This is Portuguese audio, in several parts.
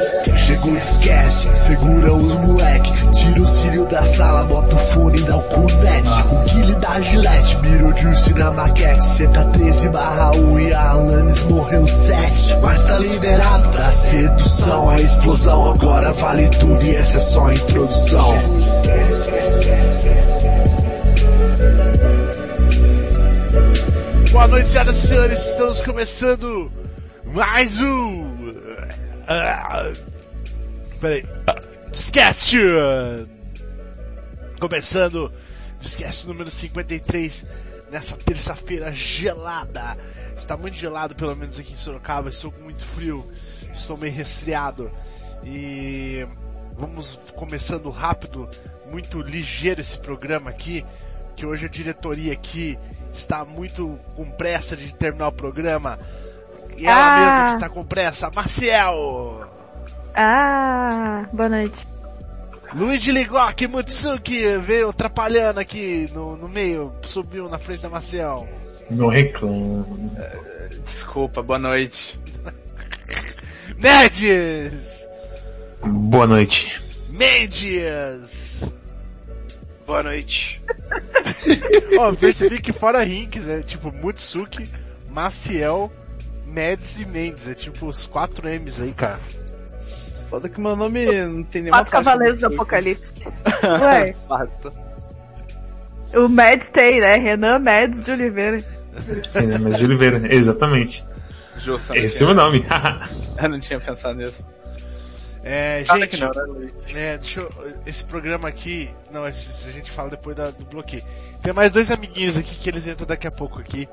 Chegou, esquece, segura os moleque. Tira o cílio da sala, bota o fone e dá o cunete. O Guile da Gillette, mirou juice na maquete. Cê tá 13 barra 1 e a Alanis morreu 7. Mas tá liberado da sedução, a explosão. Agora vale tudo e essa é só a introdução. Boa noite, senhoras e senhores. Estamos começando mais um. Uh, peraí. Sketch! Começando Sketch número 53 nessa terça-feira gelada. Está muito gelado, pelo menos aqui em Sorocaba. Estou com muito frio. Estou meio resfriado. E vamos começando rápido, muito ligeiro esse programa aqui. Que hoje a diretoria aqui está muito com pressa de terminar o programa. E ela Ah. mesma que está com pressa, Marcial! Ah, boa noite. Luigi Ligoki Mutsuki veio atrapalhando aqui no, no meio, subiu na frente da Marcial. Não reclamo. Desculpa, boa noite. Nerds! Boa noite. Mendes! Boa noite. Ó, percebi que fora Rinks é tipo Mutsuki, Maciel, Meds e Mendes. É tipo os quatro M's aí, cara. Foda que meu nome não tem nenhuma Quatro Cavaleiros do Apocalipse. Ué, Fato. o Mads tem, né? Renan Mads de Oliveira. Renan Mas de Oliveira, exatamente. Justo. Esse é o meu nome. Eu não tinha pensado nisso. É, gente, não, né? É, deixa eu, esse programa aqui, não, esse, esse a gente fala depois da- do bloqueio. Tem mais dois amiguinhos aqui que eles entram daqui a pouco aqui,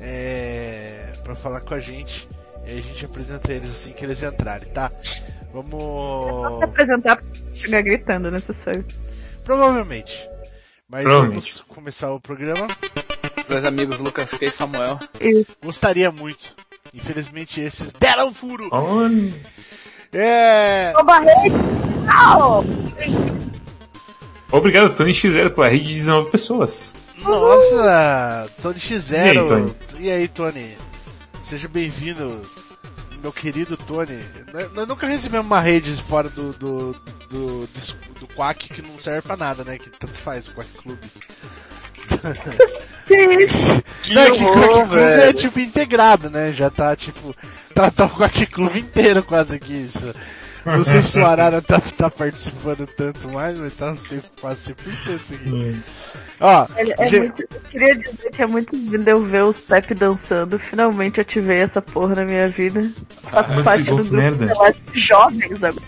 é, pra falar com a gente. E aí a gente apresenta eles assim que eles entrarem, tá? É só se Vamos... apresentar pra chegar gritando, necessário. Provavelmente. Mas Provavelmente. vamos começar o programa. Os dois amigos Lucas K e Samuel. E Gostaria muito. Infelizmente esses deram furo. Olha. É... Ô! Obrigado, Tony X0, pela rede de 19 pessoas. Nossa, Tony X0. E aí, Tony? E aí, Tony? Seja bem-vindo, meu querido Tony. Nós- Nós nunca recebemos uma rede fora do, do, do, do, do Quack que não serve pra nada, né? Que tanto faz o Quack Club. Que não, é que o horror, Quack Club é tipo integrado, né? Já tá tipo, tá, tá o Quack Club inteiro quase aqui. Isso. Não sei se o Arara tá, tá participando tanto mais, mas tá sempre, quase 100% isso aqui. Ó, É, é Ge- muito, eu queria dizer que é muito lindo eu ver os Pepe dançando. Finalmente ativei essa porra na minha vida. Faço mas parte do grupo merda. jovens agora.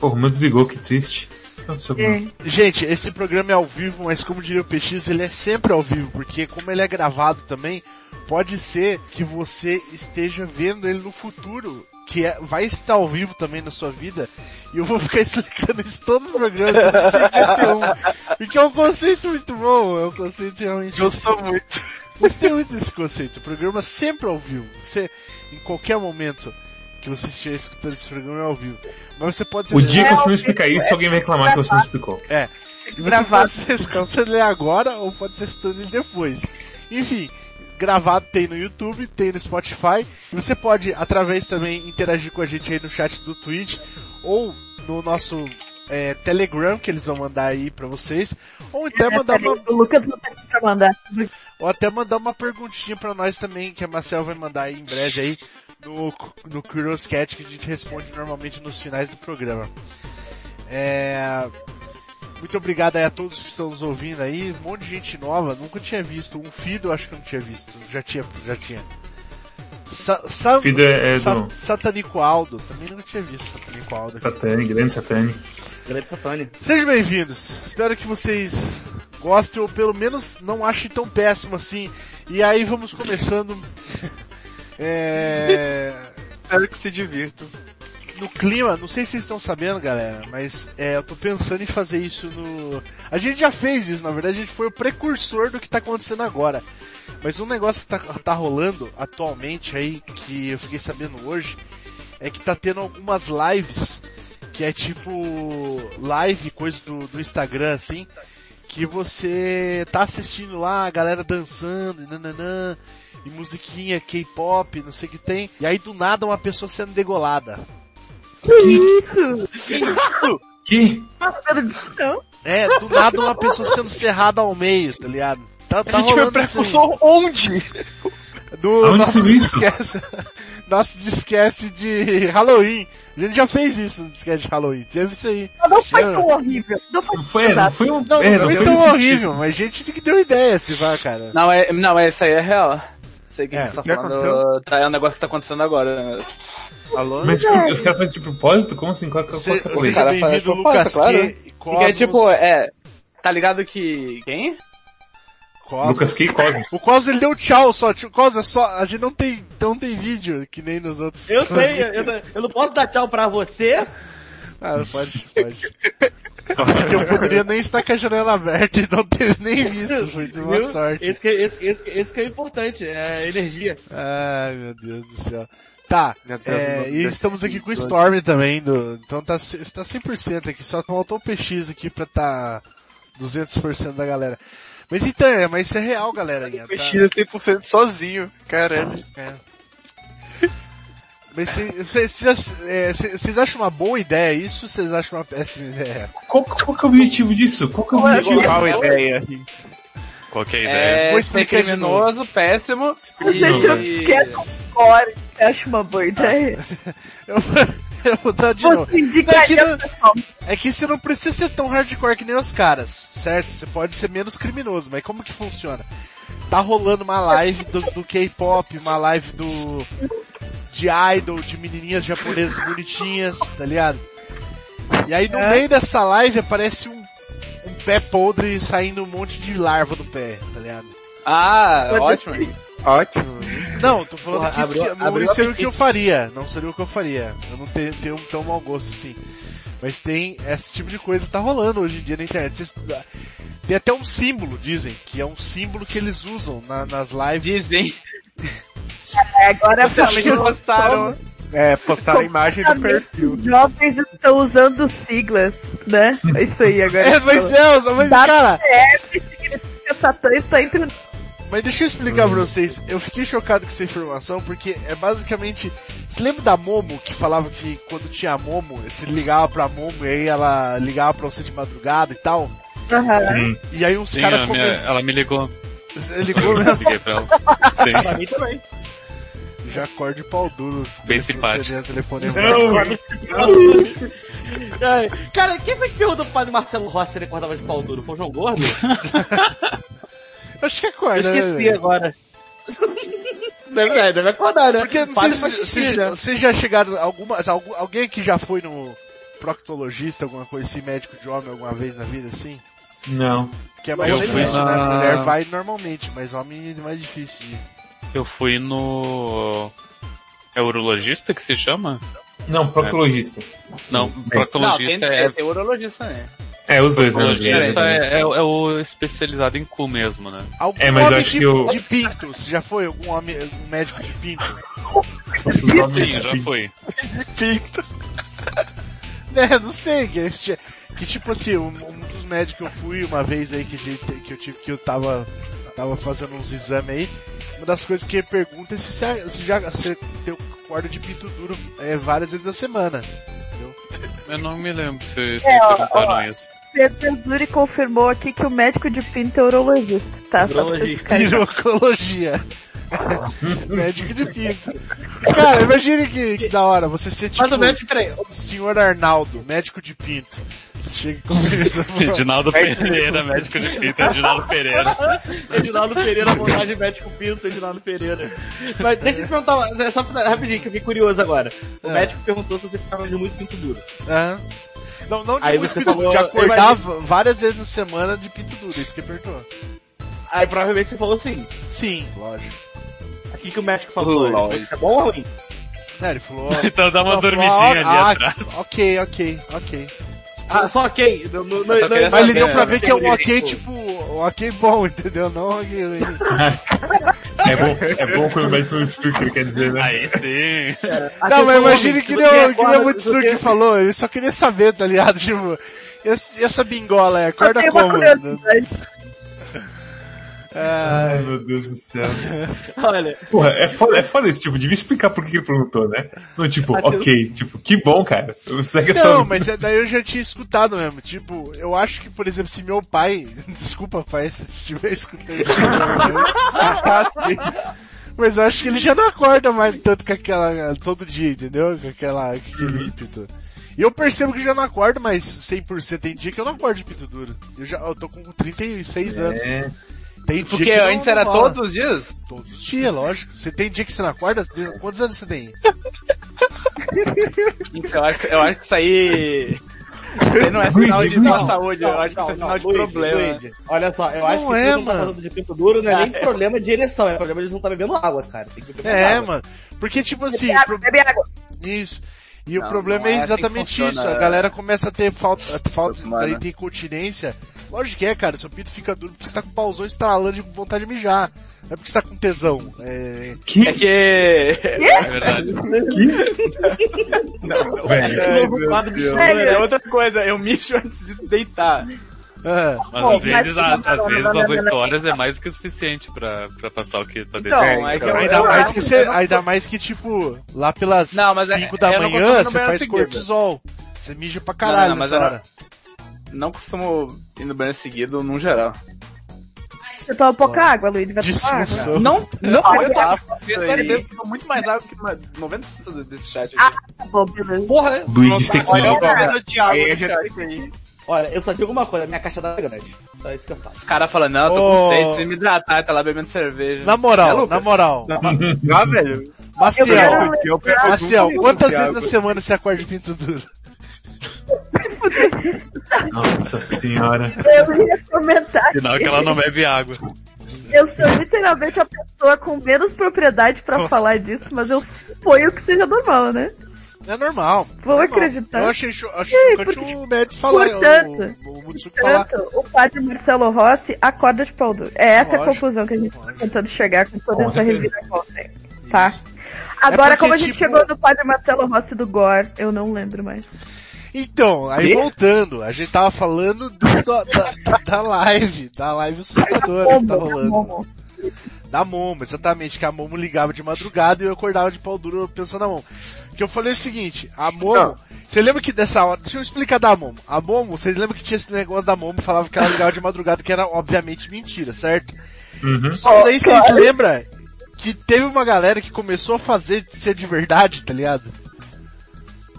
Porra, meu desligou, que triste. Nossa, É. Gente, esse programa é ao vivo, mas como diria o PX, ele é sempre ao vivo, porque como ele é gravado também, pode ser que você esteja vendo ele no futuro, que é- vai estar ao vivo também na sua vida, e eu vou ficar explicando isso todo o programa, todo 51, porque é um conceito muito bom, é um conceito realmente... Eu sou muito. Gostei muito desse conceito, o programa sempre ao vivo, você, em qualquer momento que você estiver escutando esse programa é ao vivo, mas você pode... O dia que você não explicar isso, alguém vai reclamar que você não explicou. É. E você pode ser escutando ele agora ou pode ser escutando ele depois. Enfim, gravado tem no YouTube, tem no Spotify. E você pode, através também, interagir com a gente aí no chat do Twitch ou no nosso é, Telegram, que eles vão mandar aí pra vocês. Ou até mandar uma, O Lucas não tem pra mandar. ou até mandar uma perguntinha pra nós também, que a Marcel vai mandar aí em breve aí no, no Curious Cat, que a gente responde normalmente nos finais do programa. É... Muito obrigado aí a todos que estão nos ouvindo aí, um monte de gente nova, nunca tinha visto, um Fido eu acho que eu não tinha visto, já tinha, já tinha. Sa Sa Fido é- é Sa do- Satanico Aldo, também nunca tinha visto Satanico Aldo. Satane, grande Satane. Grande Satani. Sejam bem-vindos. Espero que vocês gostem ou pelo menos não achem tão péssimo assim. E aí vamos começando. é... Espero que se divirtam. No clima, não sei se vocês estão sabendo, galera, mas é, eu tô pensando em fazer isso no. A gente já fez isso, na verdade, a gente foi o precursor do que tá acontecendo agora. Mas um negócio que tá, tá rolando atualmente aí, que eu fiquei sabendo hoje, é que tá tendo algumas lives, que é tipo live, coisa do, do Instagram, assim, que você tá assistindo lá, a galera dançando, e nananã, e musiquinha K-pop, não sei o que tem, e aí do nada uma pessoa sendo degolada. Que isso? Que? Passando de chão. É, do nada uma pessoa sendo serrada ao meio, tá ligado? Tá, tá a gente foi isso precursor onde? Do Aonde nosso isso? disquece, nosso disquece de Halloween. A gente já fez isso no disquete de Halloween. Teve isso aí. Mas não foi tão horrível. Não foi, Não foi, não foi um. Não, é, não foi tão horrível, mas gente que deu ideia, se vá, cara. Não, é, não, é, isso aí é real. Sei que É, a gente tá o que falando. Tá, é um negócio que tá acontecendo agora. né? Alô? Mas tipo, os caras fazem de propósito? Como assim? Qual, qual, Se- qual, qual, cara faz bem-vindo, proposta, Lucas claro. Q. Porque é tipo, é. Tá ligado que. Quem? Cosmos. Lucas Key Cosmos. O Cosmos ele deu tchau só, tio, Cosmos, é só, a gente não tem, não tem vídeo, que nem nos outros. Eu sei, eu, eu- não posso dar tchau pra você. Ah, pode, pode. Porque eu poderia nem estar com a janela aberta e não ter nem visto, foi de uma viu? sorte. Esse que, esse, esse, esse que é importante, é a energia. Ai, meu Deus do céu. Tá, é, e estamos aqui com o Storm também, do, então tá, está 100% aqui, só faltou o PX aqui pra tá 200% da galera. Mas então, é, mas isso é real, galera. Tá? Mexida 100% sozinho, caralho. É. Mas vocês acham uma boa ideia isso ou vocês acham uma péssima ideia? Qual, qual que é o objetivo disso? Qual que é o objetivo? Qual a ideia? Qual que é a ideia? É, Vou explicar criminoso, péssimo. Gente, eu E- esqueço agora. Você acha uma boa ideia? Eu, eu vou dar de novo. Você indicaria Não, é que. É que você não precisa ser tão hardcore que nem os caras, certo? Você pode ser menos criminoso, mas como que funciona? Tá rolando uma live do, do K-pop, uma live do de idol, de menininhas japonesas bonitinhas, tá ligado? E aí no É. meio dessa live aparece um, um pé podre saindo um monte de larva do pé, tá ligado? Ah, ótimo. ser. Ótimo. Não, tô falando Porra, que isso abriu- não abriu seria o que eu faria. Não seria o que eu faria. Eu não tenho, tenho tão mau gosto assim. Mas tem esse tipo de coisa que tá rolando hoje em dia na internet. Vocês- tem até um símbolo, dizem, que é um símbolo que eles usam na- nas lives. Dizem. É, agora Oficialmente falou. postaram. É, postaram a imagem do perfil. Os jovens estão usando siglas, né? É isso aí agora. É, mas é, mas Dá cara, significa Satã está entre mas deixa eu explicar pra vocês. Eu fiquei chocado com essa informação porque é basicamente. Você lembra da Momo que falava que quando tinha Momo, você ligava pra Momo e aí ela ligava pra você de madrugada e tal? Sim. E aí uns caras começaram. ela me ligou. Ligou Eu mesmo. liguei pra ela. Sim. Pra mim também. Já acorda de pau duro. Bem Telefone- simpático. Telefone Ai, Cara, quem foi que perguntou pro padre Marcelo Rossi se ele acordava de pau duro? Foi o João Gordo? Acho que Eu acorda, né, esqueci velho? agora. Deve, é, deve acordar, né? Porque não vocês né? já chegaram, alguma, algum, alguém que já foi no proctologista, alguma coisa assim, médico de homem alguma vez na vida assim? Não. Que é mais Eu difícil, fui né? na- Mulher vai normalmente, mas homem é mais difícil. de- Eu fui no... É urologista que se chama? Não, proctologista. Não, Não, proctologista tem, é... tem urologista, né? É, os dois, né? Proctologista é, é, é o especializado em cu mesmo, né? Algum É, mas eu acho de, que o- de pinto, você já foi algum homem, um médico de pinto? Sim, já fui. né, não sei, que, que tipo assim, um, um dos médicos que eu fui uma vez aí que, que eu tive que eu tava, tava fazendo uns exames aí, uma das coisas que ele pergunta é se você se já você tem corda de pinto duro é, várias vezes na semana. Eu não me lembro se, se É, perguntaram ó. isso. Pedro Zuri confirmou aqui que o médico de pinto é urologista, tá? Só pra vocês Urologista. Pirocologia. médico de pinto. Cara, imagine que, que da hora, você ser tipo Mas o médico, peraí, o senhor Arnaldo, médico de pinto. Você chega com Edinaldo Pereira, médico de pinto, Edinaldo Pereira. Edinaldo Pereira, montagem médico pinto, Edinaldo Pereira. Mas deixa eu te perguntar, uma- é só pra- rapidinho, que eu fiquei curioso agora. O É. médico perguntou se você ficava de muito pinto duro. Aham. Não, não de, Aí você pinto, falou- de eu acordar várias vezes na semana de pinto duro, isso que apertou. Aí provavelmente você falou assim, Sim, lógico. aqui que o médico falou, ele falou, isso é bom ou ruim? É, ele falou... Então dá uma Não, falou, dormidinha ah, ali ah, atrás. Ok, ok, ok. Ah, só ok. Não, não, não, Mas ele deu pra ver que é um ok, tipo- um ok bom, entendeu? Não ok ruim. É bom, é bom quando o médico não explica que quer dizer, né? Aí sim. Não, mas imagine que nem o, que nem o Mutsuki falou, ele só queria saber, tá ligado? Tipo, essa bingola é, acorda como? Ai, meu Deus do céu. Olha, Porra, é foda, é foda esse tipo, devia explicar por que que ele perguntou, né? Não, tipo, ok, tipo, que bom, cara. Segue Não, mas é- daí eu já tinha escutado mesmo. Tipo, eu acho que, por exemplo, se meu pai. Desculpa, pai, se estiver escutando isso. mas eu acho que ele já não acorda mais tanto com aquela. todo dia, entendeu? Com aquela. com aquele ímpeto. E eu percebo que já não acordo mais 100%. Tem dia que eu não acordo de pinto duro. Eu já eu tô com 36 anos. É. Tem dia Porque que não- antes não era rola. todos os dias? Todos os dias, lógico. Você tem dia que você não acorda? Quantos anos você tem? Então, eu acho, que- eu acho que isso aí... Isso aí não é sinal de Luigi, Luigi. saúde, eu acho que isso é não, sinal não, de Luigi, problema. Luigi, Olha só, eu acho Não que é, você não tá falando de pinto duro, não é nem problema de ereção, é problema de eles não estar bebendo água, cara. Tem que beber mais É, água. mano. Porque, tipo assim, Bebe o água, pro- bebe água. Isso. E o Não, problema não é é assim exatamente funciona, isso. A é. galera começa a ter falta, falta daí tem incontinência. Lógico que é, cara. Seu pinto fica duro porque você tá com o pauzão estralando de vontade de mijar. Não é porque você tá com tesão. É... Que? É que... É verdade. Velho. É, novo quadro de Sério? É outra coisa, eu mijo antes de deitar. é. Mas às vezes, mas- a- às não, vezes não, não, as não, 8 não. horas é mais do que o suficiente pra, pra passar o que tá dentro. Então, é que eu, Ainda eu mais que você, ainda mais que tipo, lá pelas Não, mas é- 5 da não manhã, você faz seguido. cortisol. Você mija pra caralho Não, não, mas nessa não- hora. Não costumo ir no banheiro seguido, num geral. Você toma pouca água, Luiz. Vai tomar água. Não, não, Olha, eu tomo muito mais água que uma- 90% desse chat Ah, aqui. tá bom, beleza. Porra, né? Luigi, tem que de água. Olha, eu só digo uma coisa, minha caixa d'água é grande. Só isso que eu faço. Os caras falam, não, eu tô Ô. com sede, preciso me hidratar, tá lá bebendo cerveja. Na moral, É, na moral. Ah, velho. Eu Maciel, quero Eu pego Maciel, quantas vezes na semana você acorda de pinto duro? Nossa senhora. Eu ia comentar Sinal que ela não bebe água. Eu sou literalmente a pessoa com menos propriedade pra Nossa. falar disso, mas eu suponho que seja normal, né? É normal. Vou normal. acreditar. Eu achei, E chocante porque- o Médici falar, portanto- o, o Mutsuki falar. Portanto, o padre Marcelo Rossi acorda de pau duro. É essa a Lógico, conclusão que a gente tá lógico. tentando chegar com toda Com essa reviravolta tá? Agora, porque, como a gente tipo- chegou no padre Marcelo Rossi do Gore, eu não lembro mais. Então, aí voltando, a gente tava falando do- da, da, da live, da live assustadora que tá rolando. Momo. Da Momo, exatamente, que a Momo ligava de madrugada e eu acordava de pau duro pensando na Momo. Que eu falei o seguinte, a Momo, você lembra que dessa hora, deixa eu explicar da Momo. A Momo, vocês lembram que tinha esse negócio da Momo, falava que ela ligava de madrugada, que era obviamente mentira, certo? Uhum. Só que daí vocês lembram que teve uma galera que começou a fazer ser de verdade, tá ligado?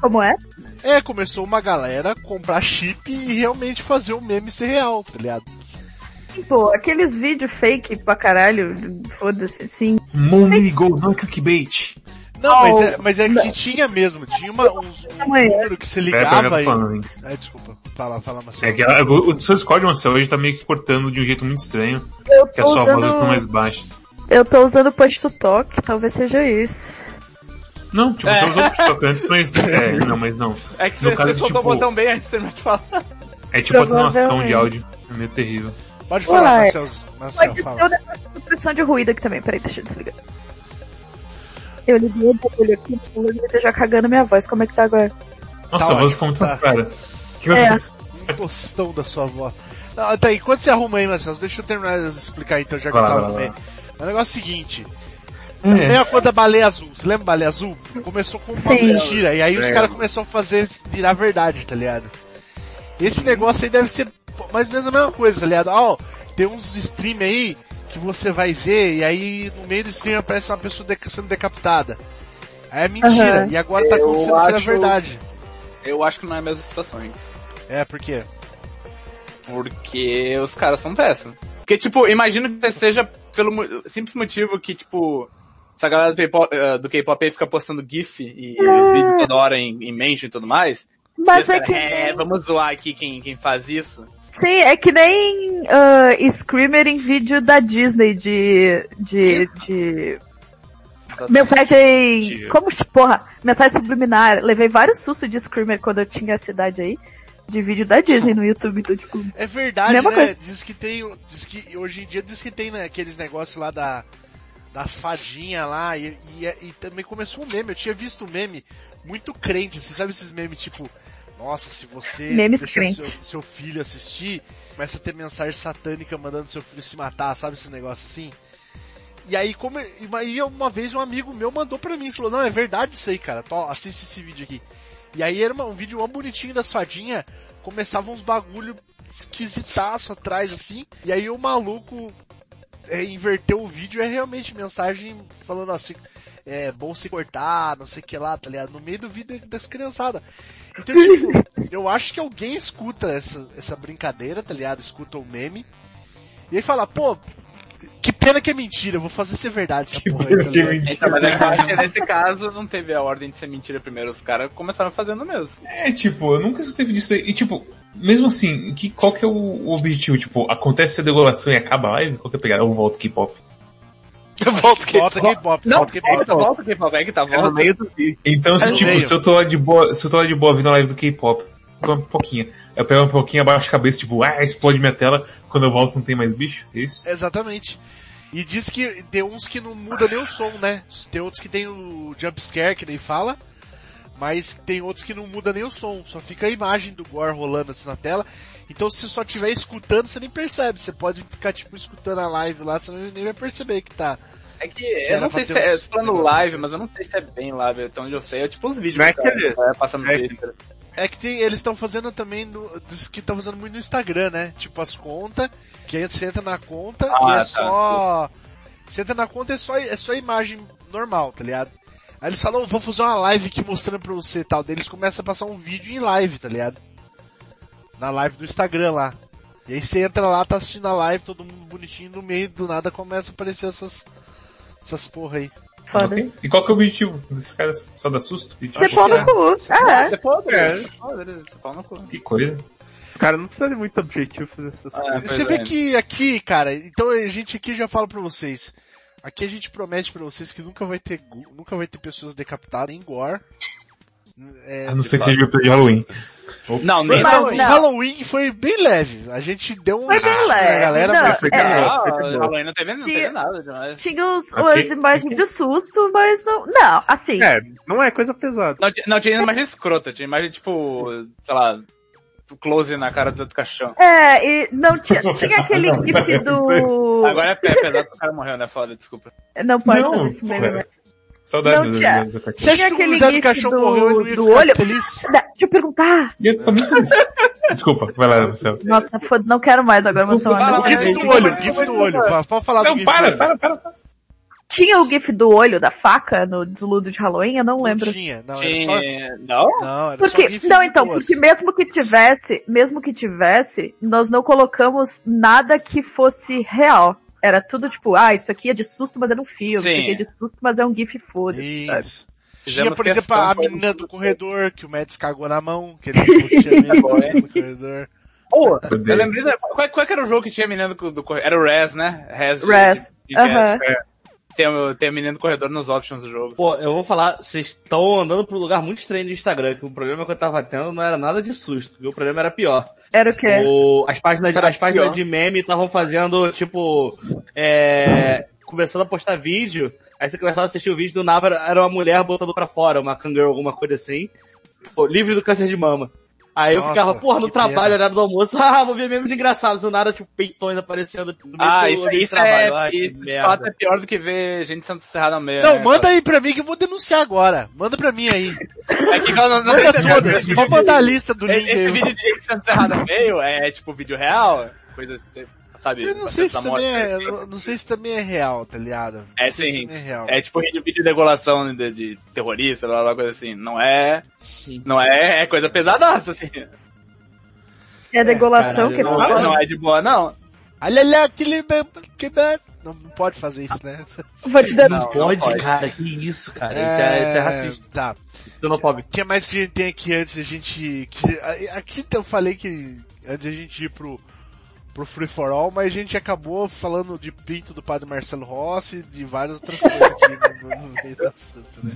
Como é? É, começou uma galera a comprar chip e realmente fazer o meme ser real, tá ligado? Pô, aqueles vídeos fake pra caralho, foda-se, sim. Mommy é clickbait. Não, mas é, mas é que tinha mesmo, tinha uma, uns, um número que você ligava tô e... falando isso. Ai, desculpa, fala, fala, Marcelo. É que a- o, o seu Discord, Marcel, hoje tá meio que cortando de um jeito muito estranho, Eu que a tô sua voz ficou usando, mais baixa. eu tô usando push to talk, talvez seja isso. Não, tipo, você usou o TikTok antes, mas, é, não, mas não. É que você, soltou tipo- o botão bem antes de você me falar. É tipo atenuação Provavelmente. de áudio. É meio terrível. Pode falar. Marcelo, Marcelo, Pode fala. o negócio de supressão de ruído aqui também, peraí, deixa eu desligar. Eu liguei o bagulho aqui, o bagulho tá já cagando minha voz, como é que tá agora? Nossa, Tá a voz ficou muito tá. mais clara. Que É. você- Um tostão da sua voz. Não, tá, enquanto você arruma aí, Marcelo, deixa eu terminar de explicar então, já que eu tava no meio. O negócio é o seguinte, É. Mesma coisa da baleia azul. Você lembra da baleia azul? Começou com uma Sim. mentira. E aí os caras começaram a fazer virar verdade, tá ligado? Esse negócio aí deve ser mais ou menos a mesma coisa, tá ligado? Ó, tem uns stream aí que você vai ver e aí no meio do stream aparece uma pessoa deca- sendo decapitada. Aí é mentira. Aham. E agora tá acontecendo ser a verdade. Eu acho que não é as mesmas situações. É, por quê? Porque os caras são peça. Porque, tipo, imagino que seja pelo simples motivo que, tipo, essa galera do K-pop, eh, do K-pop aí fica postando GIF e, e os vídeos toda hora em, em mention e tudo mais. Mas é que é, vamos zoar aqui quem, quem faz isso. Sim, é que nem ah, Screamer em vídeo da Disney de. de. de. Mensagem. Tio. Como. Porra, mensagem subliminar. Levei vários sustos de Screamer quando eu tinha essa idade aí. De vídeo da Disney no YouTube, então, tipo. É verdade, né? coisa. Diz que tem, diz que hoje em dia diz que tem né, aqueles negócios lá da das fadinhas lá e, e, e também começou um meme. Eu tinha visto um meme muito crente, assim, sabe esses memes tipo Nossa, se você Memes deixar seu, seu filho assistir, começa a ter mensagem satânica mandando seu filho se matar, sabe esse negócio assim? E aí, como e uma vez um amigo meu mandou pra mim, falou, não, é verdade isso aí, cara, Tó, assiste esse vídeo aqui. E aí era uma- um vídeo mó bonitinho das fadinhas, começava uns bagulho esquisitaço atrás, assim, e aí o maluco é, inverteu o vídeo é realmente mensagem falando assim, é bom se cortar, não sei o que lá, tá ligado? No meio do vídeo das criançadas. Então, tipo, eu acho que alguém escuta essa, essa brincadeira, tá ligado? Escuta o meme. E aí fala, pô, pena que é mentira, eu vou fazer ser verdade essa porra aí, tá Que ligado? mentira. Então, mas é que que nesse caso não teve a ordem de ser mentira primeiro. Os caras começaram fazendo mesmo. É, tipo, eu nunca escutei disso aí. E tipo, mesmo assim, que, qual que é o, o objetivo? Tipo, acontece a degoração e acaba a live? Qual que é a pegada? Eu volto K-pop. Volta que Volta K-pop, Não, volta K-pop. volta, K-pop. É que tá, É no volta. meio do vídeo. Então, se, É tipo, se eu tô lá de boa, se eu tô lá de boa vindo a live do K-pop, uma pouquinho. Eu pego um pouquinho abaixo a cabeça, tipo, ah, explode minha tela, quando eu volto não tem mais bicho, é isso? Exatamente. E diz que tem uns que não muda nem o som, né? Tem outros que tem o jump scare, que nem fala, mas tem outros que não muda nem o som, só fica a imagem do Gore rolando assim na tela. Então se você só estiver escutando, você nem percebe. Você pode ficar tipo escutando a live lá, você nem vai perceber que tá. É que era eu não sei se é falando live, mas eu não sei se é bem live, até onde eu sei. É tipo os vídeos Não é que o cara que- vai passando no é que-. É que tem, eles estão fazendo também no, dos que estão fazendo muito no Instagram, né? Tipo as contas, que aí você entra na conta Ah, e é tá. só. Você entra na conta é só, é só imagem normal, tá ligado? Aí eles falam, "Oh, vou fazer uma live aqui mostrando pra você e tal. Daí eles começam a passar um vídeo em live, tá ligado? Na live do Instagram lá. E aí você entra lá, tá assistindo a live, todo mundo bonitinho, no meio do nada começa a aparecer essas. essas porra aí. Foda. Ok? E qual que é o objetivo desses caras? Só dar susto? Você pau no cu. É. Você pode, É. você pode, você pau no cu. Que coisa. Os caras não precisam de muito objetivo fazer essas Ah, coisas. Você vê é. que aqui, cara, então a gente aqui já fala pra vocês. Aqui a gente promete pra vocês que nunca vai ter, nunca vai ter pessoas decapitadas em gore. É, A não ser que seja de Halloween. Não, Foi- nem Mas não, não. não. Halloween foi bem leve. A gente deu um Foi bem leve, galera, não, mas foi bem é. leve. Halloween não teve, não teve nada demais. Tinha os, Ok, as imagens ok. de susto, mas não. Não, assim. É, não é coisa pesada. Não, tinha- não, tinha imagem escrota, tinha imagem tipo, sei lá, close na cara do outro caixão. É, e não tinha, tinha aquele gif do. Agora é pé, pesado que o cara morreu, né? Foda, desculpa. Não pode Não, fazer isso mesmo, né? Saudades Não do- tinha. dessa cartinha. Você acha Tinha que o aquele Zé do do- morreu e não ia do ficar olho? feliz? Da- Deixa eu perguntar. Eu. Desculpa, vai lá, Marcelo. Nossa, foda, não quero mais agora, tô Fala, O Não, GIF do olho, GIF do olho. Pode falar do Não, GIF do para, para, para. Tinha o gif do olho da faca no desludo de Halloween? Eu não lembro. Não tinha, não, era só... Tinha... Não? Não, era só Porque, GIF não, então, porque mesmo que tivesse, mesmo que tivesse, nós não colocamos nada que fosse real. Era tudo tipo, ah, isso aqui é de susto, mas é um filme, isso Sim. aqui é de susto, mas é um gif foda-se, sabe? Isso. Tinha, Fizemos por exemplo, a menina do corredor, que o Mads cagou na mão, que ele não tinha no corredor. Pô, Deus. eu lembrei da... Qual, qual era o jogo que tinha a menina do, do corredor? Era o Res, né? Res. de- Res, de aham. Res, Tem, o- tem a menina do corredor nos options do jogo. Pô, eu vou falar, vocês estão andando pra um lugar muito estranho no Instagram, que o problema que eu tava tendo não era nada de susto, viu? o problema era pior. Era o quê? O, as páginas, Era as páginas pior. de meme estavam fazendo, tipo, é, começando a postar vídeo, aí você começava a assistir o vídeo, do era- era uma mulher botando pra fora, uma kangaroo, alguma coisa assim, pô, livre do câncer de mama. Aí eu Nossa, ficava, porra, no trabalho, pena. horário do almoço, ah, vou ver memes engraçados, do nada, tipo, peitões aparecendo no meio Ah, isso, isso é, Ai, que isso de merda. fato é pior do que ver gente sendo cerrada meio. Não, né, manda cara? aí pra mim que eu vou denunciar agora. Manda pra mim aí. É que eu não, não Manda se todas. Pode mandar a lista do link Esse vídeo de gente sendo cerrada meio é tipo vídeo real? Coisa assim, sabe? Eu não sei se também é, eu não- sei se também é real, tá ligado? É se sim, é real. é tipo vídeo de degolação de, de terrorista, blá, coisa assim. Não é, não é, é coisa pesadaça, assim. É degolação caralho, que não? Não, não é de boa, não. Olha lá, aquele... que dá- Não, pode fazer isso, né? Vou te dar. Não, não Pode, pode. cara, que isso, cara, isso, é, isso é racista, Tá. O que mais que a gente tem aqui antes da gente... Que, aqui eu falei que antes da gente ir pro, pro Free For All, mas a gente acabou falando de pinto do padre Marcelo Rossi e de várias outras coisas aqui no, no meio do assunto, né?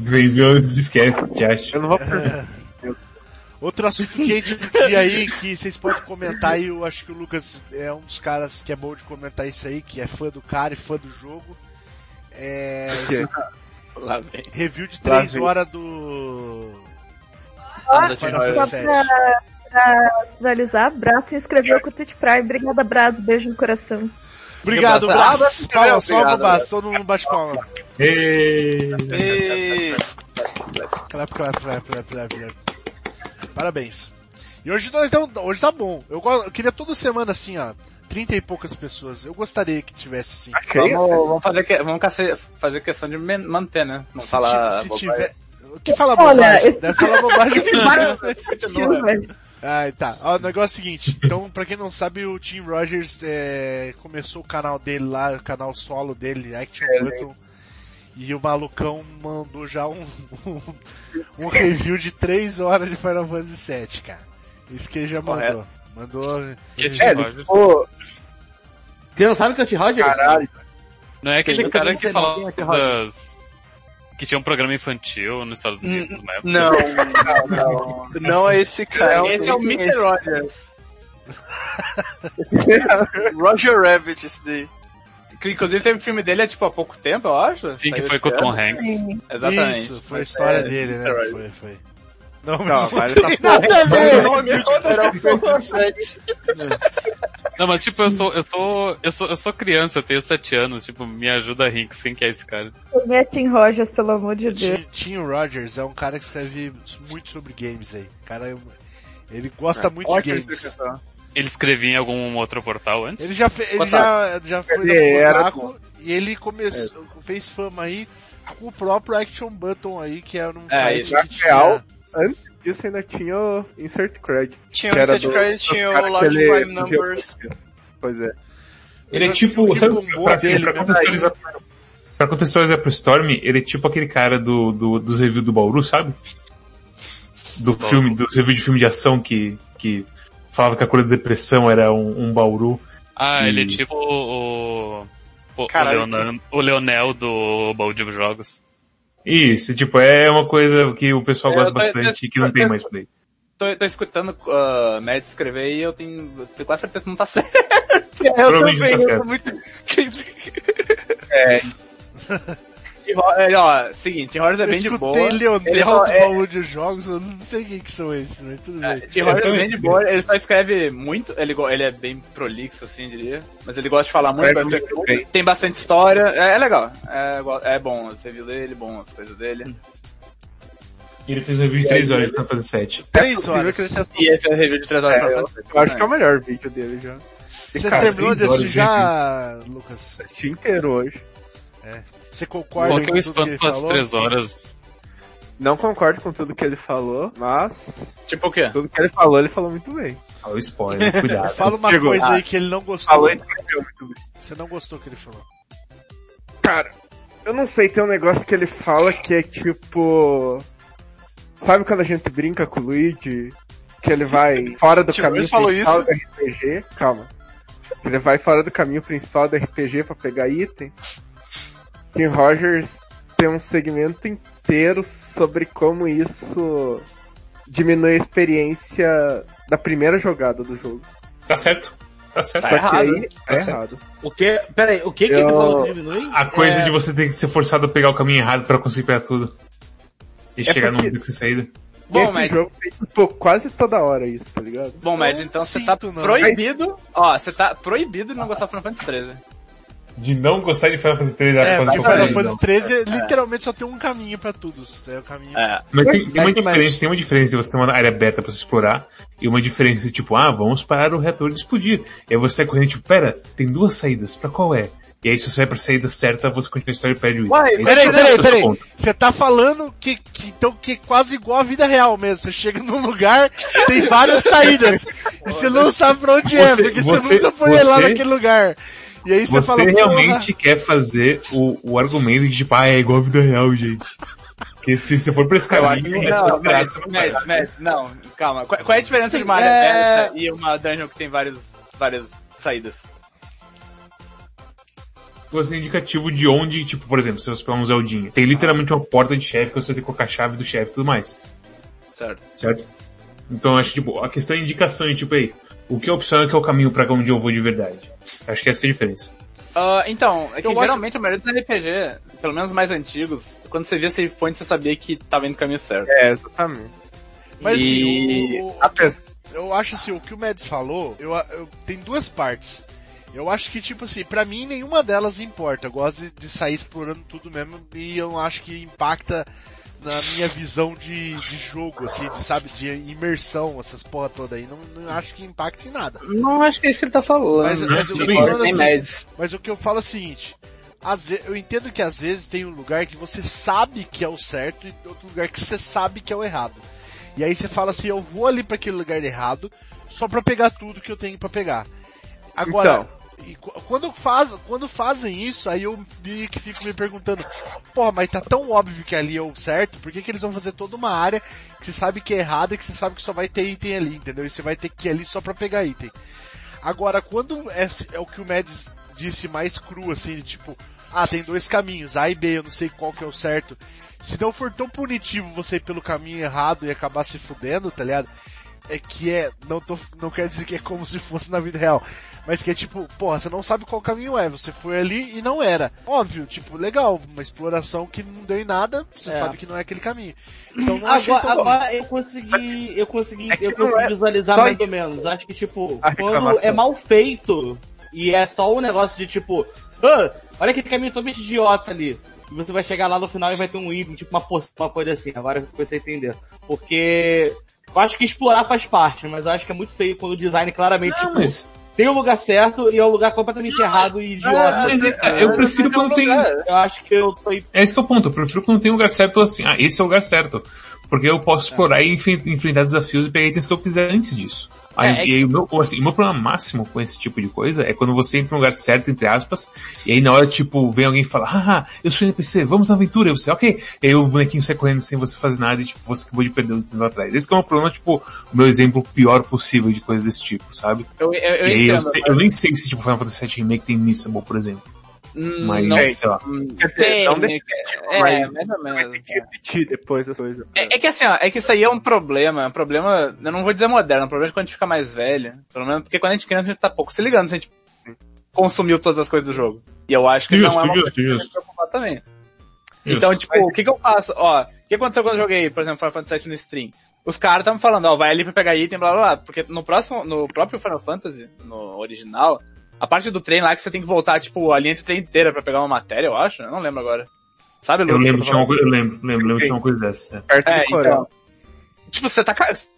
Esquece, te acha. Eu não vou Outro assunto que a gente podia aí, que vocês podem comentar e eu acho que o Lucas é um dos caras que é bom de comentar isso aí, que é fã do cara e fã do jogo. É. Lá vem. Review de Lá 3 vem. horas do. Tim Final. Fantasy pra, finalizar, Brato se inscreveu com o Twitch Prime. Obrigada, Brato. Beijo no coração. Obrigado. Braz. Obrigado, palmas, Braz. Todo mundo bate palma. Clap, clap, clap, clap, clap, clap. Parabéns. E hoje nós deu, hoje tá bom. Eu, eu queria toda semana assim, ó. Trinta e poucas pessoas. Eu gostaria que tivesse assim. Vamos, vamos fazer, que, vamos fazer questão de manter, né? Não Se, falar. ti- se bobagem. tiver. O que fala Olha, bobagem? esse- Deve falar bobagem. Esse velho. Ah, tá. Ó, o negócio é o seguinte. Então, pra quem não sabe, o Tim Rogers é, começou o canal dele lá, o canal solo dele, Action Button. E o malucão mandou já um, um, um review de 3 horas de Final Fantasy VII, cara. Isso que ele já mandou. Correto. Mandou. Que é Tim É, Rogers. Pô, você não sabe que é o T. Rogers? Caralho. Não é aquele cara que quem é Tim Rogers. das... Que tinha um programa infantil nos Estados Unidos na época. Não, não, não. Não é esse cara. Esse é o Mr. Rogers. Roger Rabbit, esse daí. Que inclusive teve filme dele há tipo há pouco tempo, eu acho. Sim, que foi com o Tom. Hanks. Exatamente. Isso, foi a história é, dele, né? Foi, foi. Não, Não, não mas essa nada a ver. Era o Fantasy VII. Não, mas tipo, eu sou, eu sou, eu sou, eu sou criança, eu tenho 7 anos, tipo, me ajuda a rir, quem que é esse cara? Também é Tim Rogers, pelo amor de Deus. Tim- Tim Rogers é um cara que escreve muito sobre games aí. Cara, ele gosta muito de games. Ele escrevia em algum outro portal antes? Ele já, fe, ele já, já foi Ele no Kotaku e ele começou, fez fama aí com o próprio Action Button aí, que era um É, site que é tinha... real. Isso ainda tinha o Insert Credit. Tinha o Que era Insert do- Credit, do tinha o que ele Prime Numbers. Pois é. Ele é tipo, o que sabe, bombou pra, dele, pra né? contextualizar, pra contextualizar pro Storm, ele é tipo aquele cara do, do, dos reviews do Bauru, sabe? Do filme, dos reviews de filme de ação que, que falava que a cura da depressão era um, um Bauru. Ah, ele é E- tipo o... O, o, Caralho, Leonan- o Leonel do baú de jogos. Isso, tipo, é uma coisa que o pessoal É, gosta eu tô- bastante e que não tem mais play. Tô, tô escutando uh, Matt escrever e eu tenho, eu tenho quase certeza que não tá certo. Eu Provavelmente também, tá eu certo. tô muito... E, É, ó, seguinte, Tim Rogers é Eu bem de boa. escutei Leonel Ele só do é- baú de jogos, eu não sei quem que são esses, mas tudo bem. Tim Rogers é bem de boa, ele só escreve muito, ele, ele é bem prolixo, assim, diria. Mas ele gosta de falar muito, muito tem bastante história, é, é legal. É, é bom os reviews dele, bom as coisas dele. E ele fez um review de 3 horas de Final Fantasy VII. Três possível horas. que ele tenha- E é o review de 3 horas É, pra eu, eu acho que é o melhor vídeo dele já. Você Cara, terminou de assistir já, Lucas? Assisti inteiro hoje. Você concorda Qual que o com tudo que ele com falou? 3 horas? Não concordo com tudo que ele falou, mas Tipo o quê? tudo que ele falou, ele falou muito bem. Olha o spoiler, cuidado. Fala uma Chegou. coisa Ah. aí que ele não gostou. Falou e escreveu muito bem. Você não gostou que ele falou. Cara, eu não sei, tem um negócio que ele fala que é tipo. Sabe quando a gente brinca com o Luigi? Que ele vai fora do Tio caminho principal isso? do RPG? Calma. Ele vai fora do caminho principal do RPG pra pegar item. Tim Rogers tem um segmento inteiro sobre como isso diminui a experiência da primeira jogada do jogo. Tá certo, tá certo. Tá Só errado, que aí né? é certo. errado. O que? Pera aí, o que que Eu- ele falou que diminui? A coisa É. de você ter que ser forçado a pegar o caminho errado pra conseguir pegar tudo. E É chegar num porque- beco sem saída. Bom, Esse mas, jogo tem tipo, quase toda hora isso, tá ligado? bom, mas então você tá não. proibido, ó, você tá proibido de não gostar do Final Fantasy 13. De não gostar de Final Fantasy 3 era É, mas que eu Final. Fantasy. 13 literalmente só tem um caminho pra tudo. É o caminho. É. Mas tem, tem uma diferença, tem uma diferença de você ter uma área aberta pra se explorar e uma diferença de tipo, ah, vamos parar o reator de explodir. E aí você sai correndo tipo, pera, tem duas saídas, pra qual é? E aí se você sai pra saída certa, você continua a história e perde o item. Uai, Peraí, é peraí, peraí. Você tá falando que, que, então, que é quase igual a vida real mesmo. Você chega num lugar, tem várias saídas. e você não sabe pra onde é, Você- porque você, você- nunca foi lá você- naquele lugar. E aí você, Você fala, realmente quer fazer o, o argumento de tipo, ah, é igual a vida real, gente. Porque se você for pra esse caminho, é Não, graça. mas, mas, mas, não, calma. Qual, qual é a diferença de uma área é- aberta e uma dungeon que tem várias, várias saídas? Você tem indicativo de onde, tipo, por exemplo, se você pegar um Zeldinha, tem literalmente uma porta de chefe que você tem que colocar a chave do chefe e tudo mais. Certo. certo? Então acho tipo, a questão é indicação, é tipo, aí, o que é opcional que é o caminho pra onde eu vou de verdade. Acho que essa que é a diferença. Ah, então, é que Eu acho- geralmente a maioria dos RPG, pelo menos mais antigos, quando você via save point, você sabia que tava indo no caminho certo. É, exatamente. Mas E- assim, o, o- eu acho assim, o que o Mads falou, eu, eu tem duas partes. Eu acho que, tipo assim, pra mim nenhuma delas importa. Eu gosto de, de sair explorando tudo mesmo e eu não acho que impacta na minha visão de, de jogo, assim, de, sabe, de imersão, essas porra toda aí. Não, não acho que impacte em nada. Não acho que é isso que ele tá falando. Mas, mas eu bem. falando Tem assim, mas o que eu falo é o seguinte. Às ve- eu entendo que às vezes tem um lugar que você sabe que é o certo e outro lugar que você sabe que é o errado. E aí você fala assim, eu vou ali para aquele lugar errado só pra pegar tudo que eu tenho pra pegar. Agora, e qu- quando, faz, quando fazem isso, aí eu que fico me perguntando, porra, mas tá tão óbvio que ali é o certo, por que, que eles vão fazer toda uma área que você sabe que é errada e que você sabe que só vai ter item ali, entendeu? E você vai ter que ir ali só pra pegar item. Agora, quando é, é o que o Mads disse mais cru, assim, de tipo, ah, tem dois caminhos, A e B, eu não sei qual que é o certo. Se não for tão punitivo você ir pelo caminho errado e acabar se fudendo, tá ligado? É que é, não tô, não quero dizer que é como se fosse na vida real, mas que é tipo, porra, você não sabe qual caminho é, você foi ali e não era. Óbvio, tipo, legal, uma exploração que não deu em nada, você É. sabe que não é aquele caminho. Então não Agora, tão agora eu consegui, eu consegui, É eu consegui é visualizar só mais ou menos. Acho que tipo, quando é mal feito e é só um negócio de tipo, ah, olha aquele caminho totalmente idiota ali. E você vai chegar lá no final e vai ter um item, tipo uma, poção, uma coisa assim. Agora eu comecei a entender. Porque eu acho que explorar faz parte, mas eu acho que é muito feio quando o design claramente Não, tipo, mas, tem o lugar certo e é um lugar completamente errado e idiota. mas é- eu prefiro quando tem, Eu acho que eu tô É esse que é o ponto. Eu prefiro quando tem um lugar certo assim. Ah, esse é o lugar certo. Porque eu posso explorar e enfren- enfrentar desafios e pegar itens que eu quiser antes disso. Aí, É, é e aí o meu, assim, o meu problema máximo com esse tipo de coisa é quando você entra no lugar certo, entre aspas, e aí na hora, tipo, vem alguém e fala, ah, eu sou NPC, vamos na aventura, e você, ok. E aí o bonequinho sai correndo sem você fazer nada e, tipo, você acabou de perder os itens lá atrás. Esse que é o meu problema, tipo, o meu exemplo pior possível de coisas desse tipo, sabe? Eu, eu, eu eu, entendo. sei- eu nem sei se, tipo, Final Fantasy VII Remake tem Missable, por exemplo. Mas, não, sei lá. Quer dizer, tem, não né, é, mas- mais ou menos. Tem que repetir depois as coisas. É, é que assim, ó, é que isso aí é um problema, é um problema, eu não vou dizer moderno, é um problema de quando a gente fica mais velho. Pelo menos porque quando a gente é criança a gente tá pouco se ligando se a gente consumiu todas as coisas do jogo. E eu acho que Justo, não é uma justo, coisa que justo. preocupar também. Justo. Então, tipo, o que que eu faço? Ó, o que aconteceu quando eu joguei, por exemplo, Final Fantasy VII no stream? Os caras estavam falando, ó, vai ali pra pegar item, blá blá blá. Porque no próximo, no próprio Final Fantasy, no original, a parte do trem lá é que você tem que voltar, tipo, a linha de trem inteira pra pegar uma matéria, eu acho. Eu não lembro agora. Sabe, Eu Lucas, lembro, que tinha eu uma eu lembro, lembro, lembro, tinha uma coisa dessa. é. Perto É, do Coreia. então. Tipo, você tá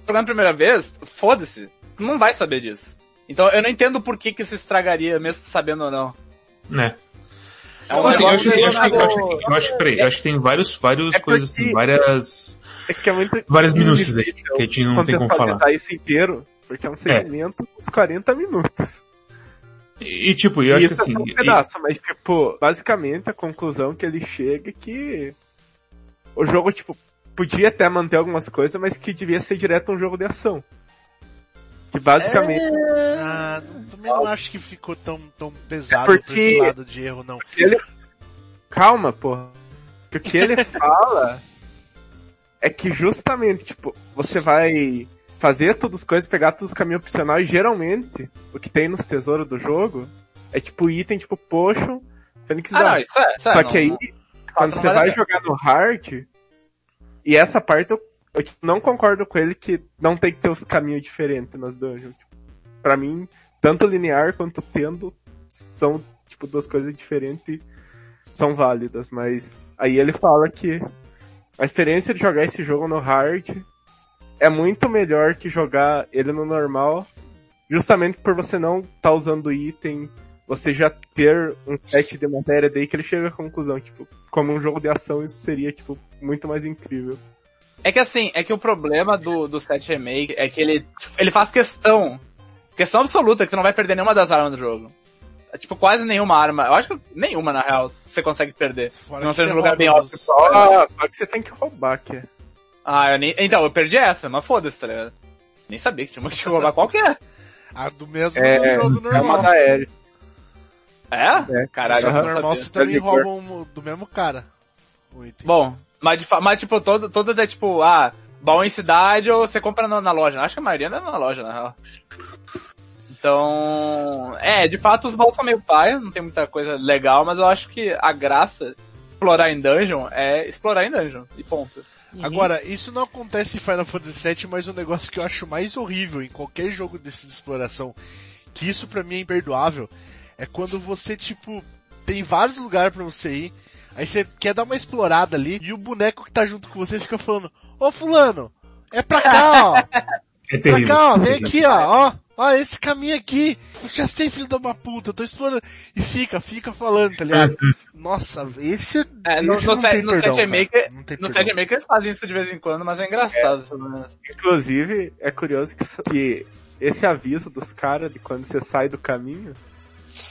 jogando a primeira vez, foda-se. Tu não vai saber disso. Então eu não entendo por que que se estragaria, mesmo sabendo ou não. Né? É um Assim, eu acho que, eu acho que, eu acho assim, eu acho peraí, eu acho que tem vários, vários É coisas, porque- tem várias, É que é muito várias minúcias aí, que a gente não tem como falar. isso inteiro, porque é um segmento dos 40 minutos. E, tipo, eu acho que isso assim, é um e- pedaço, mas tipo, basicamente a conclusão que ele chega é que o jogo, tipo, podia até manter algumas coisas, mas que devia ser direto um jogo de ação. Que basicamente Ah, não- também não acho que ficou tão, tão pesado É porque- por esse lado de erro, não. ele... Calma, porra. Porque o que ele fala é que justamente, tipo, você vai fazer todas as coisas, pegar todos os caminhos opcionais, geralmente, o que tem nos tesouros do jogo é tipo item tipo potion, Phoenix Ah, não, isso é, isso é, Só não- que aí, não- quando você vai jogar no hard, e essa parte eu, eu tipo, não concordo com ele que não tem que ter os caminhos diferentes nas dungeons. Tipo, pra mim, tanto linear quanto tendo são, tipo, duas coisas diferentes e são válidas, mas aí ele fala que a experiência de jogar esse jogo no hard é muito melhor que jogar ele no normal, justamente por você não estar tá usando item, você já ter um set de matéria, daí que ele chega à conclusão, tipo, como um jogo de ação isso seria, tipo, muito mais incrível. É que assim, é que o problema do, do 7 Remake é que ele, ele faz questão, questão absoluta, que você não vai perder nenhuma das armas do jogo. É, tipo, quase nenhuma arma. Eu acho que nenhuma, na real, você consegue perder. Fora não seja um lugar bem óbvio. Só, só que você tem que roubar, que é. Ah, eu nem... Então, eu perdi essa, mas foda-se, tá ligado? Nem sabia que tinha uma que roubar qual que é. A do mesmo É, do jogo é uma normal. da Aérea. É? Caralho, no eu jogo não normal sabia. você também rouba um, do mesmo cara. O item. Bom, mas, mas tipo, todo, todo é tipo, ah, baú em cidade ou você compra na, na loja. Acho que a maioria não é na loja, na real. Então, é, de fato os baús são meio paia, não tem muita coisa legal, mas eu acho que a graça de explorar em dungeon é explorar em dungeon, e ponto. Agora, isso não acontece em Final Fantasy VII, mas o negócio que eu acho mais horrível em qualquer jogo desse de exploração, que isso pra mim é imperdoável, é quando você, tipo, tem vários lugares pra você ir, aí você quer dar uma explorada ali, e o boneco que tá junto com você fica falando, ô fulano, é pra cá, ó, É pra terrível. cá, ó, vem É aqui, ó, ó, ó, esse caminho aqui, eu já sei, filho de uma puta, eu tô explorando, e fica, fica falando, tá ligado? Nossa, esse, É, no, esse no, no Set cara. Maker, no. Set Maker eles fazem isso de vez em quando, mas é engraçado, pelo menos. Inclusive, é curioso que, que esse aviso dos caras de quando você sai do caminho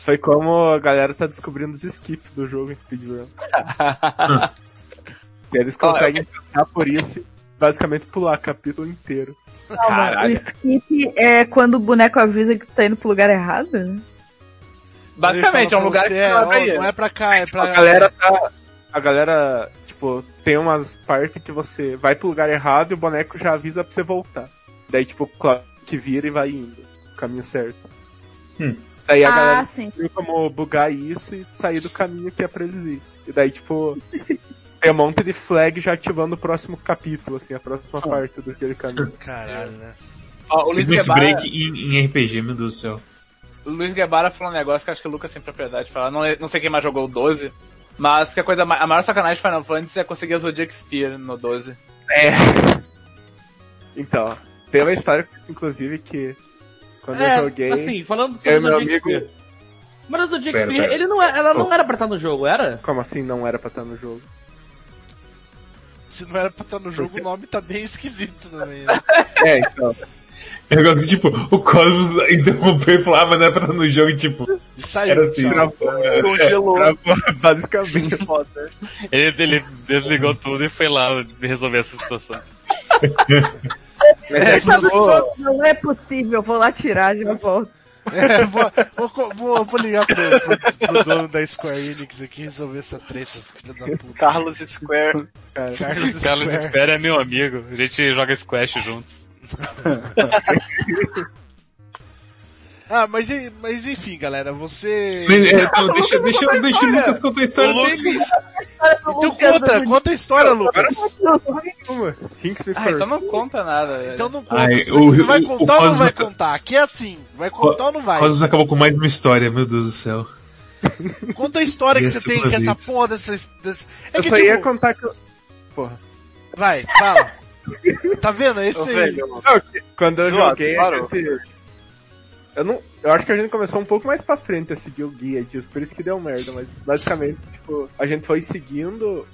foi como a galera tá descobrindo os skips do jogo em speedrun. e eles conseguem passar por isso basicamente pular capítulo inteiro. Calma, o skip é quando o boneco avisa que tu tá indo pro lugar errado? né? Basicamente, é um lugar que você, você ó, vai não é pra cá, é pra... A galera tá. A galera, tipo, tem umas partes que você vai pro lugar errado e o boneco já avisa pra você voltar. Daí, tipo, claro, que vira e vai indo. Caminho certo. Hum. Daí a Ah, galera sim. tem como bugar isso e sair do caminho que é pra eles ir. E daí, tipo, tem um monte de flag já ativando o próximo capítulo, assim, a próxima parte daquele caminho. Caralho, né? Ó, o Luiz Guevara, break em, em RPG, meu Deus do céu. o Luiz Guevara falou um negócio que acho que o Lucas tem propriedade de falar. Não, não sei quem mais jogou o 12, mas que a coisa, a maior sacanagem de Final Fantasy é conseguir a Zodiac Spear no 12. É. Então, tem uma história, inclusive, que quando É, eu joguei. assim, falando sobre eu o meu Zodiac amigo. Spear. Mas o Zodiac Pera, Spear, pera. ele não é, ela não Oh. era pra estar no jogo, era? Como assim não era pra estar no jogo? Se não era pra estar no jogo, o nome tá bem esquisito também, né? É, então. É um negócio que, tipo, o Cosmos interrompeu e falava, não é pra estar no jogo, e, tipo, E saiu. era assim. tchau. Congelou. Basicamente. Foda. Ele, ele desligou tudo e foi lá resolver essa situação. É, jogo, Não é possível, vou lá tirar, já volto. É, vou, vou, vou, vou ligar pro, pro, pro dono da Square Enix aqui e resolver essa treta, filha da puta. Carlos Square. Carlos, Carlos Square. Espera é meu amigo. A gente joga Squash juntos. Ah, mas, e- mas enfim, galera, você... É, então, deixa, deixa, deixa o Lucas contar a história dele. Então conta, conta a história, Lucas. Ah, então não conta nada, velho. Então não conta. Ai, você, o- você vai o- contar o ou não vai contar? Aqui é assim, vai contar ou não vai? Cosmos acabou com mais uma história, meu Deus do céu. Conta a história que Ia você tem, que essa porra dessa... dessa... É Eu que só ia tipo, contar que eu... Porra. vai, fala. Tá vendo? É isso Ô, velho, quando eu Zoado, joguei, parou. gente... Eu não... Eu acho que a gente começou um pouco mais pra frente a seguir o guia disso, por isso que deu merda, mas basicamente, tipo, a gente foi seguindo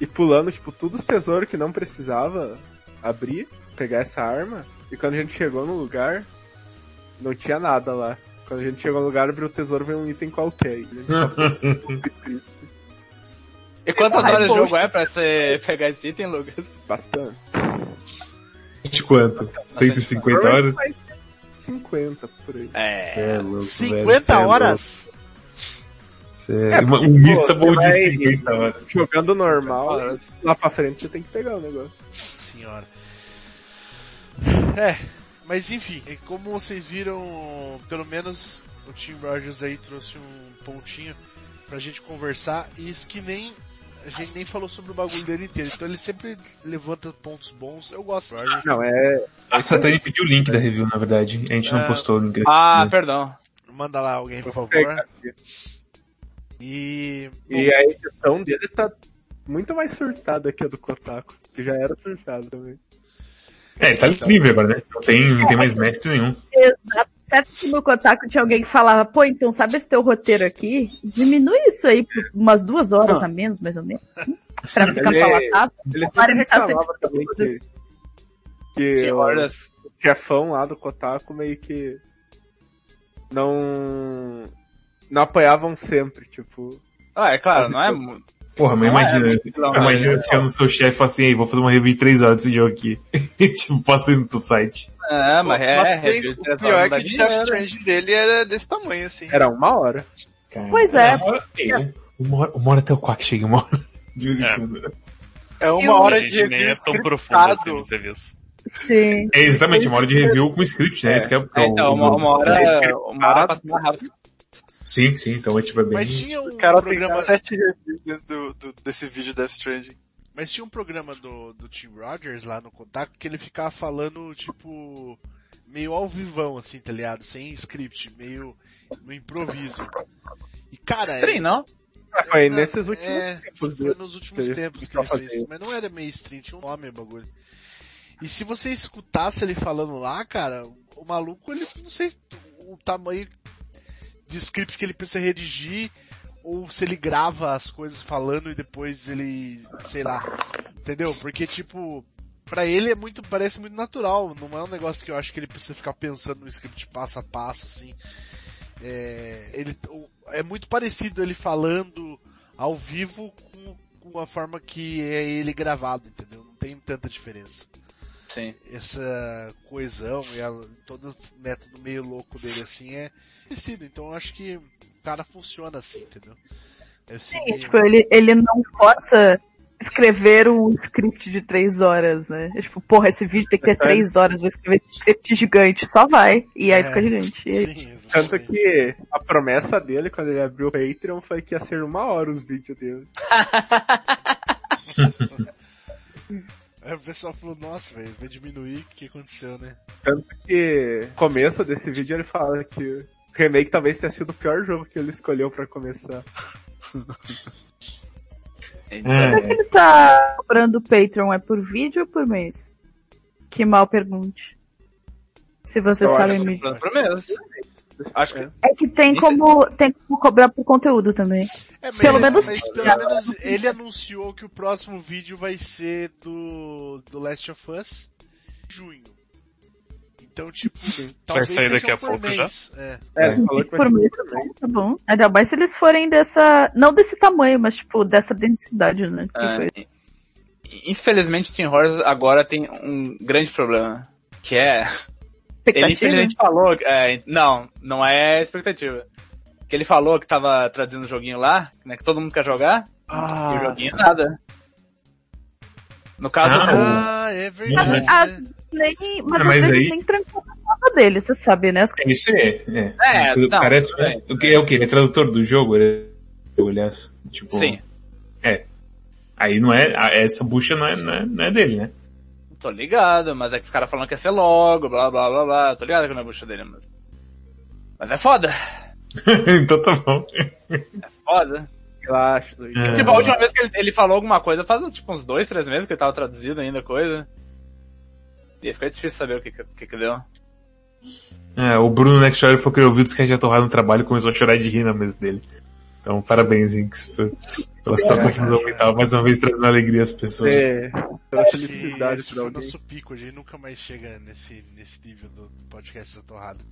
e pulando, tipo, todos os tesouros que não precisava abrir, pegar essa arma, e quando a gente chegou no lugar, não tinha nada lá. Quando a gente chegou no lugar, abriu o tesouro, veio um item qualquer. E triste. E quantas Ai, horas de jogo é pra você pegar esse item, Lucas? Bastante. De quanto? 150 horas? 50 por aí. É. É louco, velho, 50 cê é horas? Cê é- uma- Um missa bom de vai- 50 horas. Jogando normal, lá pra frente você tem que pegar o negócio. senhora. É, mas enfim, como vocês viram, pelo menos o Tim Rogers aí trouxe um pontinho pra gente conversar, e isso que nem a gente nem falou sobre o bagulho dele inteiro, então ele sempre levanta pontos bons, eu gosto. Não, é. A Satani pediu o link da review, na verdade. A gente não Ah. postou o link. Ah, né? perdão. Manda lá alguém, por favor. E. E a edição dele tá muito mais surtada que a do Kotaku, que já era surtada também. É, ele tá livre agora, né? Não tem, não tem mais mestre nenhum. Exato. Certo que no Kotaku tinha alguém que falava, pô, então sabe esse teu roteiro aqui? Diminui isso aí por umas duas horas a menos, mais ou menos, assim, pra ficar Ele- palatado. Ele sempre ele tá reclamava sempre também tudo. que, que Tim o chefão lá do Kotaku meio que não não apoiavam sempre, tipo, Ah, é claro, não é. Porra, mas Não é imagina, muito não, imagina chegando no seu chefe e fala assim, ei, vou fazer uma review de 3 horas desse jogo aqui. E tipo, posta no teu site. É, mas é, Mas tem- review o pior é que o Death dinheiro. Stranding dele é desse tamanho, assim. era uma hora. Cara, Pois é. Uma hora, ei, uma hora, uma hora até o Quack chega, uma hora. De vez em É. quando. É uma Eu- hora de gente nem review é tão profundo assim no serviço. Sim. É exatamente, uma hora de review com script, né? Isso que é, é É, então, uma, uma hora, uma hora passa mais rápido. Sim, sim, então é tipo é bem. Mas tinha um O cara programa. sete do, do- desse vídeo Death Stranding. Mas tinha um programa do, do Tim Rogers lá no Contato que ele ficava falando, tipo, meio ao vivão, assim, tá ligado? Sem script, meio no improviso. E cara, Stream, não? Ah, Foi Não, nesses últimos é, tempos. foi nos últimos tempos que ele fez. Mas não era mainstream, tinha um nome o bagulho. E se você escutasse ele falando lá, cara, o maluco, ele não sei o tamanho de script que ele precisa redigir, ou se ele grava as coisas falando e depois ele, sei lá, entendeu? Porque tipo, pra ele é muito, parece muito natural, não é um negócio que eu acho que ele precisa ficar pensando no script passo a passo, assim. É, ele, é muito parecido ele falando ao vivo com, com a forma que é ele gravado, entendeu? Não tem tanta diferença. Sim. Essa coesão e a- todo o método meio louco dele assim é parecido, então eu acho que o cara funciona assim, entendeu? Sim, meio- tipo, ele, ele não força escrever um script de três horas, né? É tipo, porra, esse vídeo tem que ter três horas, vou escrever esse script gigante, só vai. E aí É, fica gigante. Aí, Sim, Tanto que a promessa dele, quando ele abriu o Patreon, foi que ia ser uma hora os vídeos dele. Aí o pessoal falou, nossa, velho, vai diminuir, o que aconteceu, né? Tanto que no começo desse vídeo ele fala que o remake talvez tenha sido o pior jogo que ele escolheu pra começar. É, ele tá cobrando o Patreon é por vídeo ou por mês? Que mal pergunte. Se você Eu sabe me pro mesmo. Acho que. É que tem Isso- como, tem como cobrar por conteúdo também. É, mas, Pelo menos- mas pelo menos ele anunciou que o próximo vídeo vai ser do, do Last of Us em junho. Então, tipo, talvez sair seja daqui a pouco mês. É. É, ele falou que vai Por mês tá bom, tá bom. Ainda mais se eles forem dessa, não desse tamanho, mas tipo, dessa densidade, né? Que É, foi. Infelizmente, Team Horrors agora tem um grande problema. Que é. Ele infelizmente falou. é, não, não é expectativa. Que ele falou que tava traduzindo o joguinho lá, né? Que todo mundo quer jogar. E o Ah, joguinho nada. No caso, Ah, Ah, é verdade. Ah, né? nem, mas, Ah, mas vezes aí- nem trancou nada dele, você sabe, né? As é isso aí. É, É, não, Parece, bem. o que é o que? Ele é tradutor do jogo, ele, aliás. Tipo, sim. É. Aí não é, a- essa bucha não é, não é, não é dele, né? Tô ligado, mas é que os caras falando que ia ser logo, blá blá blá blá. Tô ligado que não é bucha dele, mas. Mas é foda. então tá bom. É foda. relaxa, Luiz. É. Tipo, a última vez que ele, ele falou alguma coisa faz tipo uns dois, três meses que ele tava traduzido ainda coisa. E fica difícil saber o que que, que, que deu. É, o Bruno Next Story falou que ele ouviu dos que já torrado no trabalho e começou a chorar de rir na mesa dele. Então, parabéns, Inks, pela sua contribuição mental, mais uma vez trazendo alegria às pessoas. É, pela felicidade esse pra foi alguém. nosso pico, a gente nunca mais chega nesse, nesse nível do, podcast da torrada.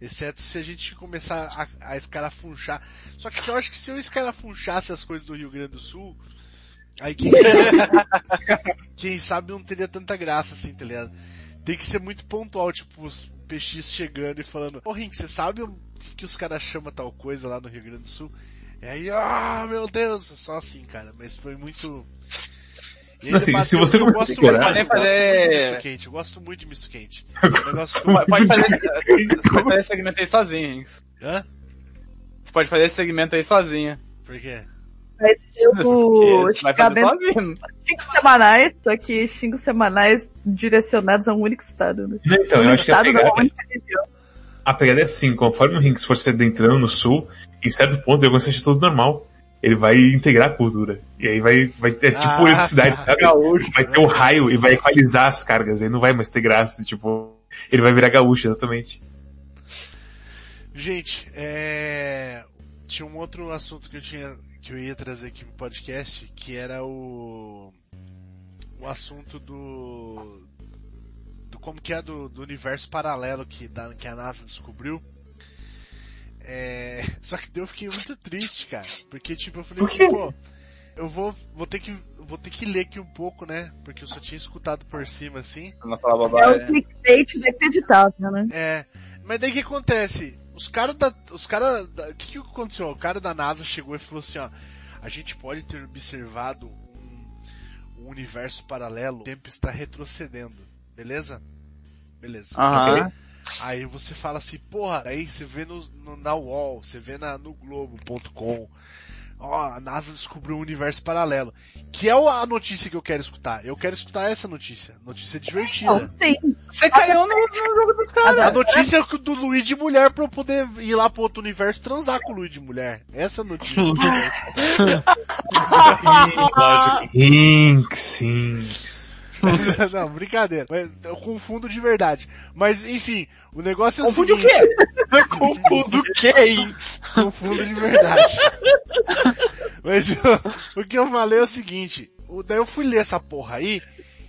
Exceto se a gente começar a, a escarafunchar. Só que eu acho que se eu escarafunchasse as coisas do Rio Grande do Sul, aí quem, quem sabe não teria tanta graça assim, tá ligado? Tem que ser muito pontual, tipo, os PX chegando e falando, ô Rink, você sabe o que, que os caras chamam tal coisa lá no Rio Grande do Sul? E aí, ah, meu Deus, só assim, cara, mas foi muito... E Assim, se você eu gosto, a eu muito de fazer- misto quente, eu gosto muito de misto quente. O negócio que eu- Pode fazer, você pode fazer esse segmento aí sozinho, Hinks. Hã? Você pode fazer esse segmento aí sozinho. Por quê? Vai ser o xingamento xingos semanais, só que xingos semanais direcionados a um único estado, né? Então, eu um acho que a estado pegada, a pegada é assim, conforme o Hinks for se adentrando no sul, em certo ponto ele vai achar tudo normal. Ele vai integrar a cultura. E aí vai, vai ter tipo Ah, eletricidade, tá. sabe? Vai ter um raio e vai equalizar as cargas. Aí não vai mais ter graça, tipo, ele vai virar gaúcho, exatamente. Gente, é... tinha um outro assunto que eu tinha que eu ia trazer aqui pro podcast, que era o o assunto do como que é do, do universo paralelo que, da, que a NASA descobriu. É... Só que daí eu fiquei muito triste, cara, porque tipo eu falei assim, pô, eu vou vou ter que vou ter que ler aqui um pouco, né? Porque eu só tinha escutado por cima assim. Não falar É o bobagem. clickbait inacreditável, né? É, mas daí o que acontece? Os caras da, os caras, o que que aconteceu? O cara da NASA chegou e falou assim, ó, a gente pode ter observado um, um universo paralelo, o tempo está retrocedendo, beleza? Beleza. Aham. Aí você fala assim, porra, aí você vê no, no- na UOL, você vê na, no Globo.com, Ó, a NASA descobriu um universo paralelo. Que é a notícia que eu quero escutar. Eu quero escutar essa notícia. Notícia divertida. Não, sim. Você caiu no, no jogo dos caras. A notícia é do Luiz de mulher pra eu poder ir lá pro outro universo e transar com o Luiz de mulher. Essa é notícia que eu quero escutar. Hinks, Hinks. Não, brincadeira. Mas eu confundo de verdade. Mas, enfim, o negócio é o Confunde o seguinte. quê? Confundo o isso? Confundo de verdade. Mas o, o que eu falei é o seguinte. O, daí eu fui ler essa porra aí,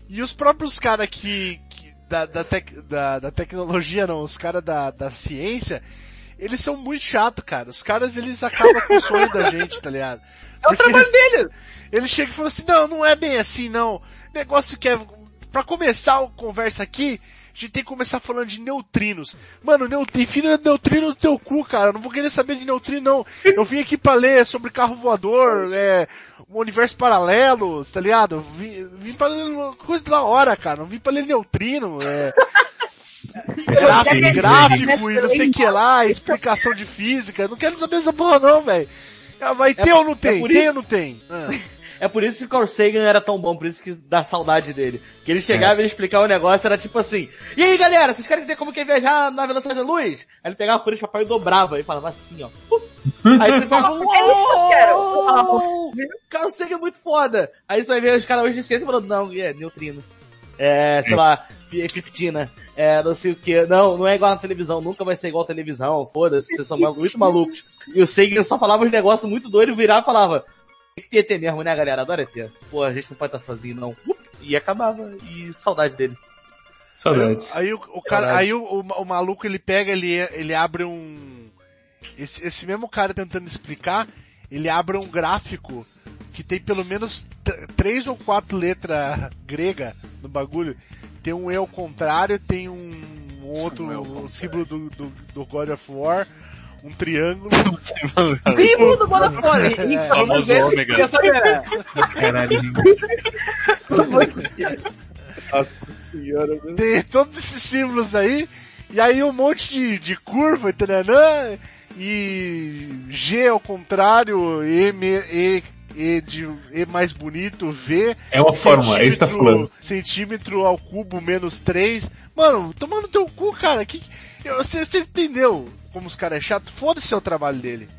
e os próprios caras que, que- da, da, tec- da- da tecnologia não, os caras da, da ciência, eles são muito chatos, cara. Os caras, eles acabam com o sonho da gente, tá ligado? É o trabalho dele. Ele chega e fala assim, não, não é bem assim, não. Negócio que é, pra começar a conversa aqui, a gente tem que começar falando de neutrinos. Mano, neutrino, enfia neutrino no teu cu, cara. Eu não vou querer saber de neutrino, não. Eu vim aqui pra ler sobre carro voador, é, um universo paralelo, tá ligado? Eu Vim, vim pra ler uma coisa da hora, cara. Não vim pra ler neutrino, é... Gráfico, gráfico e não sei o que lá, explicação de física. Eu não quero saber essa porra não, velho. Ah, Vai ter ou não tem? por Tem isso- ou não tem? Ah. É por isso que o Carl Sagan era tão bom, por isso que dá saudade dele. Que ele chegava e ele explicava o negócio, era tipo assim, e aí galera, vocês querem ter como que é viajar na velocidade da luz? Aí ele pegava a folha de papel e dobrava, e falava assim, ó. Aí ele falava, uou! Carl Sagan é muito foda! Aí você vai ver os caras hoje de ciência falando, não, é neutrino. É, sei lá, piftina. É, não sei o que. Não, não é igual na televisão, nunca vai ser igual à televisão, foda-se, vocês são muito malucos. E o Sagan só falava uns negócios muito doidos, virava e falava, tem que ter ET mesmo, né, galera? Adora ET. Pô, a gente não pode estar sozinho, não. Up, E acabava. E saudade dele. Saudades. Aí o, o cara, aí o, o, o maluco ele pega, ele, ele abre um, esse, esse mesmo cara tentando explicar, ele abre um gráfico que tem pelo menos tr- três ou quatro letras grega no bagulho. Tem um E ao contrário, tem um, um outro símbolo do, do, do God of War, um triângulo. Símbolo do. É, famoso ômega. Quer saber? Caralho. Nossa senhora, meu. tem todos esses símbolos aí, e aí um monte de, de curva, taranã, e G ao contrário, E, e, e, de, e mais bonito, V. É uma fórmula, é isso tá falando. Centímetro ao cubo menos 3. Mano, tomando teu cu, cara. Que, eu- você, você entendeu como os caras é chato? Foda-se o trabalho dele.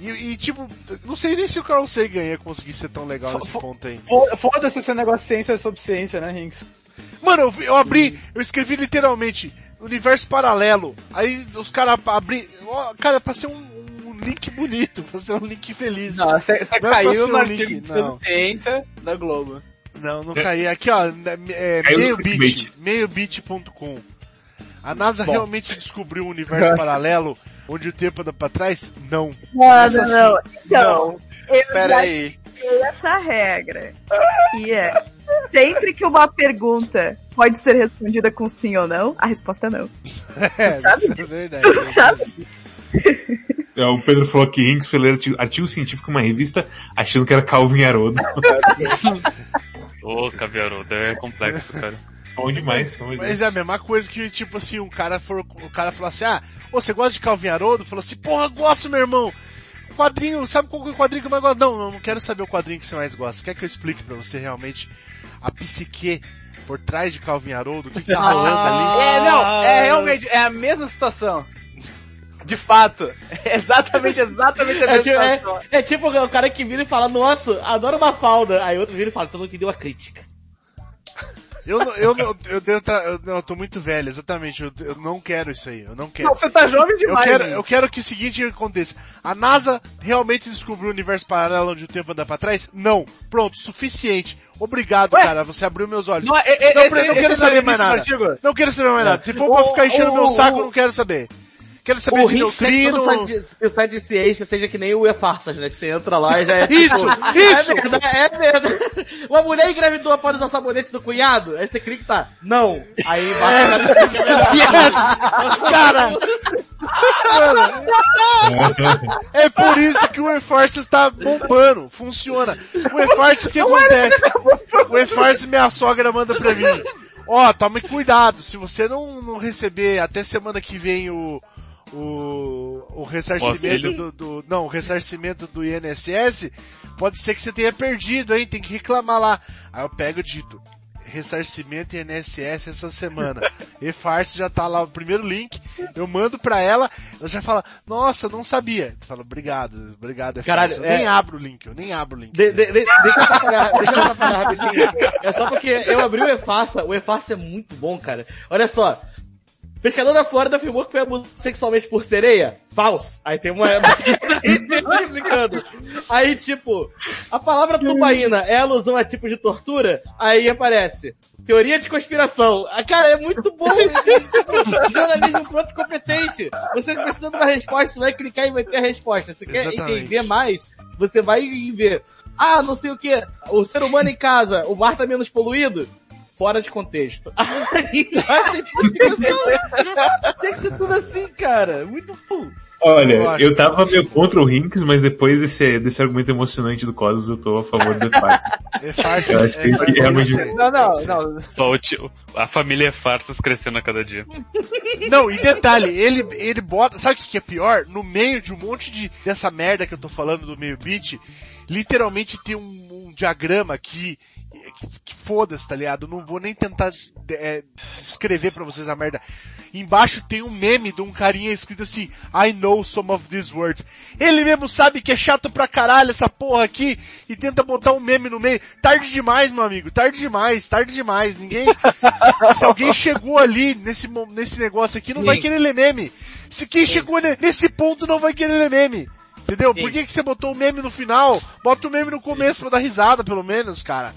E, e, tipo, não sei nem se o Carl Sagan ia conseguir ser tão legal nesse ponto aí. Fo- Foda-se esse negócio de ciência sobre ciência, né, Hinks? Mano, eu, vi- eu abri, eu escrevi literalmente universo paralelo. Aí os caras abri, ó, cara, pra ser um, um link bonito, pra ser um link feliz. Não, você é caiu no um artigo link, de não. ciência da Globo. Não, não caí. Aqui, ó, é, Caiu no meio bit, clickbait. meiobit.com. A NASA realmente descobriu um universo paralelo onde o tempo anda pra trás? Não. Não, não, não. assim. Então, eu Pera já aí. essa regra, que é sempre que uma pergunta pode ser respondida com sim ou não, a resposta é não. É, sabe? é verdade. Tu sabe? É, o Pedro falou que Hinks foi ler artigo, artigo científico em uma revista achando que era Calvin Haroldo. Ô, Caviarudo, é complexo, cara. Bom demais, bom Mas é a mesma coisa que, tipo assim, um cara for, o cara falou assim, ah, ô, você gosta de Calvin Haroldo? Falou assim, porra, gosto, meu irmão. Quadrinho, sabe qual que é o quadrinho que eu mais gosto? Não, não, não quero saber o quadrinho que você mais gosta. Quer que eu explique pra você realmente a psique por trás de Calvin Haroldo? O que, que tá rolando ali? É, não, é realmente, é a mesma situação. De fato. É exatamente, exatamente a É mesma tipo, é, situação. é tipo o cara que vira e fala, nossa, adoro uma falda. Aí outro vira e fala, tu não entendeu a crítica. Eu, não- eu, não- eu, devo tá- eu, não, eu tô muito velho, exatamente. Eu, eu não quero isso aí, eu não quero. Não, você tá jovem Eu demais. quero, né? eu quero que o seguinte aconteça. A NASA realmente descobriu o universo paralelo onde o tempo anda pra trás? Não. Pronto, suficiente. Obrigado, Ué? cara. Você abriu meus olhos. Não, é- é- Não, esse- não quero saber é mais nada. artigo? Não quero saber mais nada. Se for O- pra ficar enchendo o- meu saco, o- eu não quero saber. Quero saber O de que neutrino. o site de ciência seja que nem o E-Farsas, né? Que você entra lá e já é tipo, Isso, isso! É verdade, é verdade. Uma mulher engravidou após usar sabonete do cunhado, aí você clica e tá, não. Aí embaixo Yes! Cara! Mano, é por isso que o E-Forces tá bombando. Funciona. O E-Forces, o que acontece? O E-Forces, minha sogra manda pra mim. Ó, tome cuidado. Se você não, não receber até semana que vem o, o, o ressarcimento do, do- Não, o ressarcimento do INSS, pode ser que você tenha perdido, hein? Tem que reclamar lá. Aí eu pego e dito. Ressarcimento INSS essa semana. E farce já tá lá o primeiro link. Eu mando pra ela, ela já fala, nossa, não sabia. Tu fala, obrigado, obrigado, Caralho. Eu é- nem abro o link, eu nem abro o link. De- de- de- deixa eu atrapalhar, deixa eu atrapalhar rapidinho. É só porque eu abri o EFASA, o EFASA é muito bom, cara. Olha só. Pescador da Flórida afirmou que foi abusado sexualmente por sereia? Falso. Aí tem uma... explicando. Aí, tipo, a palavra tubaína é alusão a tipo de tortura? Aí aparece. Teoria de conspiração. Ah, cara, é muito bom. Jornalismo pronto e competente. Você precisa de uma resposta, você vai clicar e vai ter a resposta. Você quer Exatamente. entender mais? Você vai ver. Ah, não sei o que. O ser humano em casa, o mar tá menos poluído? Fora de contexto. Aí, explicação. Tem que ser tudo assim, cara. Muito bom. Olha, Eu acho. eu tava meio contra o Rinks, mas depois desse, desse argumento emocionante do Cosmos, eu tô a favor do Farce. E-Farce Eu acho que isso é, é realmente- Não, não, não. Só o tio, a família é farsas crescendo a cada dia. Não, e detalhe, ele, ele bota, sabe o que que é pior? No meio de um monte de, dessa merda que eu tô falando do meio beat, literalmente tem um, um diagrama aqui, que, que foda-se, tá ligado? Não vou nem tentar é, descrever pra vocês a merda. Embaixo tem um meme de um carinha escrito assim, I know some of these words. Ele mesmo sabe que é chato pra caralho essa porra aqui, e tenta botar um meme no meio. Tarde demais, meu amigo, tarde demais, tarde demais. Ninguém, se alguém chegou ali nesse, nesse negócio aqui, não vai Sim. querer ler meme. Se quem chegou ne- nesse ponto não vai querer ler meme. Entendeu? Por Sim. que, que você botou o meme no final? Bota o meme no começo pra dar risada, pelo menos, cara.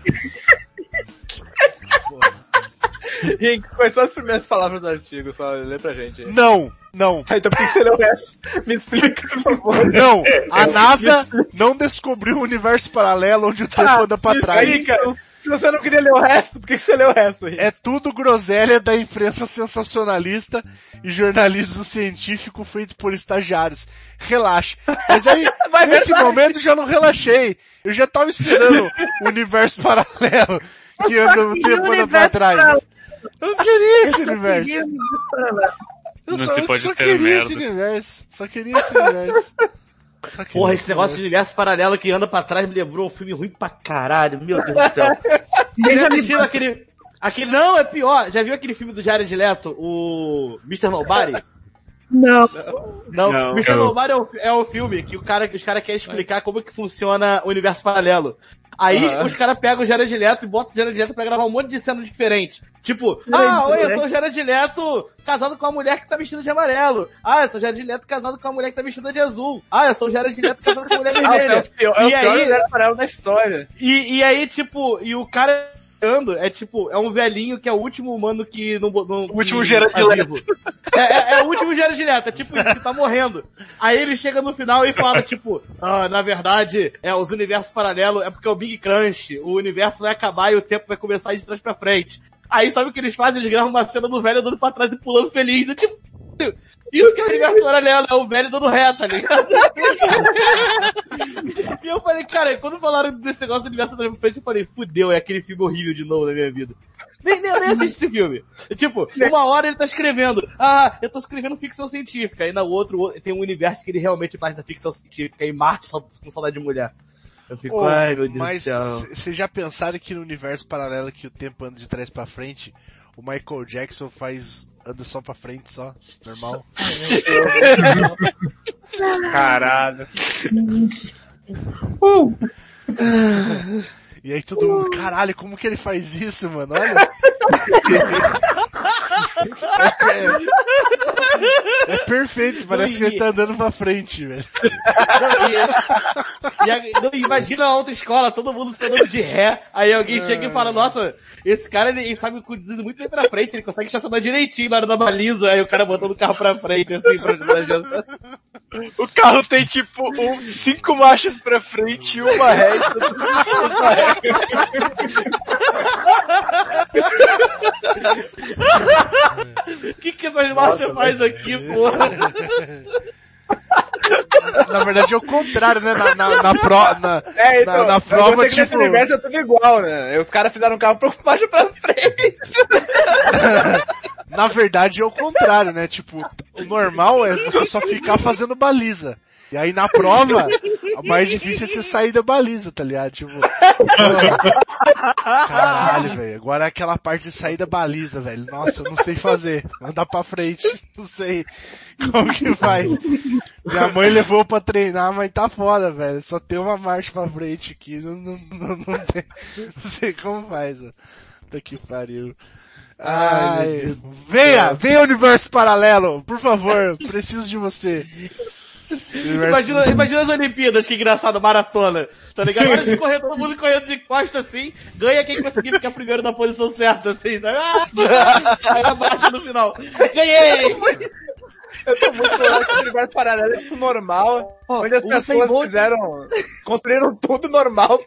E quais são as primeiras palavras do artigo? Só lê pra gente. aí. Não, não, Ah, então por que você leu o resto? Me explica, por favor. não. A NASA não descobriu o universo paralelo onde o tempo anda pra me trás. explica. Se você não queria ler o resto, por que você leu o resto aí? É tudo groselha da imprensa sensacionalista e jornalismo científico feito por estagiários. Relaxa. Mas aí, nesse momento, já não relaxei. Eu já tava esperando o universo paralelo que anda, o Que tempo anda pra trás. paralelo? Eu não queria esse Eu universo. queria um. Eu Não só, se eu pode só ter queria esse universo. Só queria esse universo. Porra, esse negócio de universo paralelo que anda pra trás me lembrou um filme ruim pra caralho, meu Deus do céu. Vocês já assistiram aquele... Aquele, não, é pior. Já viu aquele filme do Jared Leto, o Mr. Nobody? Não. Não, Não. Mr. Nobody é o, é o filme que o cara, que os caras querem explicar como que funciona o universo paralelo. Aí Aham. os caras pegam o Jared Leto e botam o Jared Leto pra gravar um monte de cena diferente. Tipo, ah, oi, eu sou o Jared Leto casado com uma mulher que tá vestida de amarelo. Ah, eu sou o Jared Leto casado com uma mulher que tá vestida de azul. Ah, eu sou o Jared Leto casado com uma mulher Ah, é vermelha. o pior, é o E pior aí- paralelo da história. E, e aí, tipo, e o cara ando é tipo, é um velhinho que é o último humano que não... não O último Gerard tá Leto. vivo. É, é, é o último Gerard Leto, é tipo isso, que tá morrendo. Aí ele chega no final e fala, tipo, ah, na verdade, é, os universos paralelos é porque é o Big Crunch, o universo vai acabar e o tempo vai começar de trás pra frente. Aí sabe o que eles fazem? Eles gravam uma cena do velho andando pra trás e pulando feliz. É tipo, isso que é o universo paralelo, é o velho dando ré, tá ligado? e eu falei, cara, quando falaram desse negócio do universo pra frente, eu falei, fudeu, é aquele filme horrível de novo na minha vida. Nem, nem, nem assiste esse filme. Tipo, uma hora ele tá escrevendo, ah, eu tô escrevendo ficção científica, aí na outra tem um universo que ele realmente faz da ficção científica, e Marte com saudade de mulher. Eu fico, Ô, ai meu Deus mas do céu. vocês já pensaram que no universo paralelo que o tempo anda de trás pra frente, o Michael Jackson faz anda só pra frente só, normal? Caralho. E aí todo mundo, caralho, como que ele faz isso, mano? Olha. É, é perfeito, parece que ele tá andando pra frente, velho. E- e imagina a outra escola, todo mundo se dando de ré, aí alguém chega e fala, nossa, esse cara ele, ele sabe conduzir muito bem pra frente, ele consegue estacionar direitinho na hora da baliza, aí o cara botando o carro pra frente, assim, pra O carro tem tipo um, cinco marchas pra frente e uma ré. O que que essas marchas faz aqui, porra? Na verdade é o contrário, né? Na, na, na, pro, na, É, então, na, na prova, que nesse tipo... universo é tudo igual, né? Os caras fizeram um carro pra baixo pra frente. na verdade é o contrário, né? Tipo, o normal é você só ficar fazendo baliza. E aí na prova, o mais difícil é você sair da baliza, tá ligado? Tipo, caralho, velho. Agora é aquela parte de sair da baliza, velho. Nossa, eu não sei fazer. Andar pra frente, não sei como que faz. Minha mãe levou pra treinar, mas tá foda, velho. Só tem uma marcha pra frente aqui, não, não, não, não, tem, não sei como faz, ó. Puta que pariu. Ai, venha, venha universo paralelo, por favor, preciso de você. Imagina, imagina as Olimpíadas, que engraçado, maratona. Tá ligado? Agora de correr, todo mundo correndo de costas assim, ganha quem conseguir ficar primeiro na posição certa, assim, tá? Ah! Aí abaixa no final. Ganhei! Eu tô muito louco que o universo paralelo é normal, onde as pessoas fizeram, construíram tudo normal,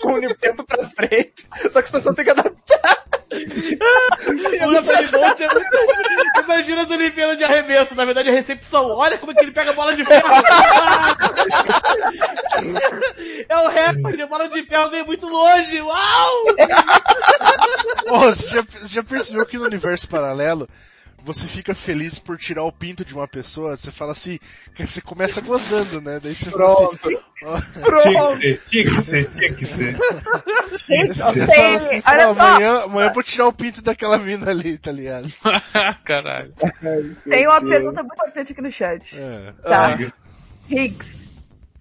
com o tempo pra frente, só que as pessoas têm que adaptar. O Felimonte é. Imagina as Olimpíadas de arremesso, na verdade é recepção. Olha como é que ele pega a bola de ferro. é o recorde, a bola de ferro vem muito longe. Uau! Ô, você, já, você já percebeu que no universo paralelo você fica feliz por tirar o pinto de uma pessoa? Você fala assim, que você começa gozando, né? Daí você fala assim, ó, Tinha que ser, tinha que ser, tinha que ser. Tinha que ser. você fala assim, olha "Pô, só." amanhã, amanhã eu vou tirar o pinto daquela mina ali, tá ligado? Caralho. Tem uma pergunta muito importante aqui no chat. É. Tá. Higgs.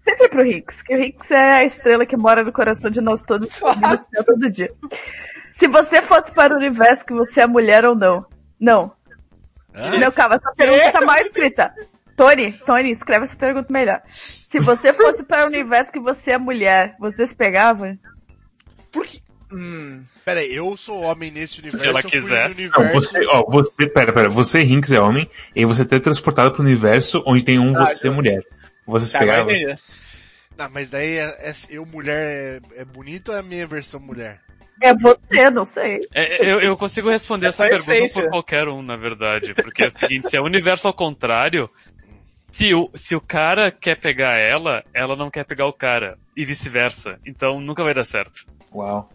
Sempre pro Higgs, que o Higgs é a estrela que mora no coração de nós todos e no céu todo dia. Se você fosse para o universo que você é mulher ou não? Não. Não, calma, essa pergunta tá mal escrita. Tony, Tony, escreve essa pergunta melhor. Se você fosse para o universo que você é mulher, você se pegava? Hum, Pera aí, eu sou homem nesse universo, ela eu fui quiser. Não, você, ó, você, pera, pera, você, Rinks, é homem, e você é transportado pro universo onde tem um você mulher. Você se tá, pegava? Não, mas daí é, é- eu mulher é, é bonito ou é a minha versão mulher? É você, não sei. É, eu, eu consigo responder É essa pergunta essência. por qualquer um, na verdade. Porque é o seguinte, se é o universo ao contrário, se o, se o cara quer pegar ela, ela não quer pegar o cara. E vice-versa. Então nunca vai dar certo. Uau.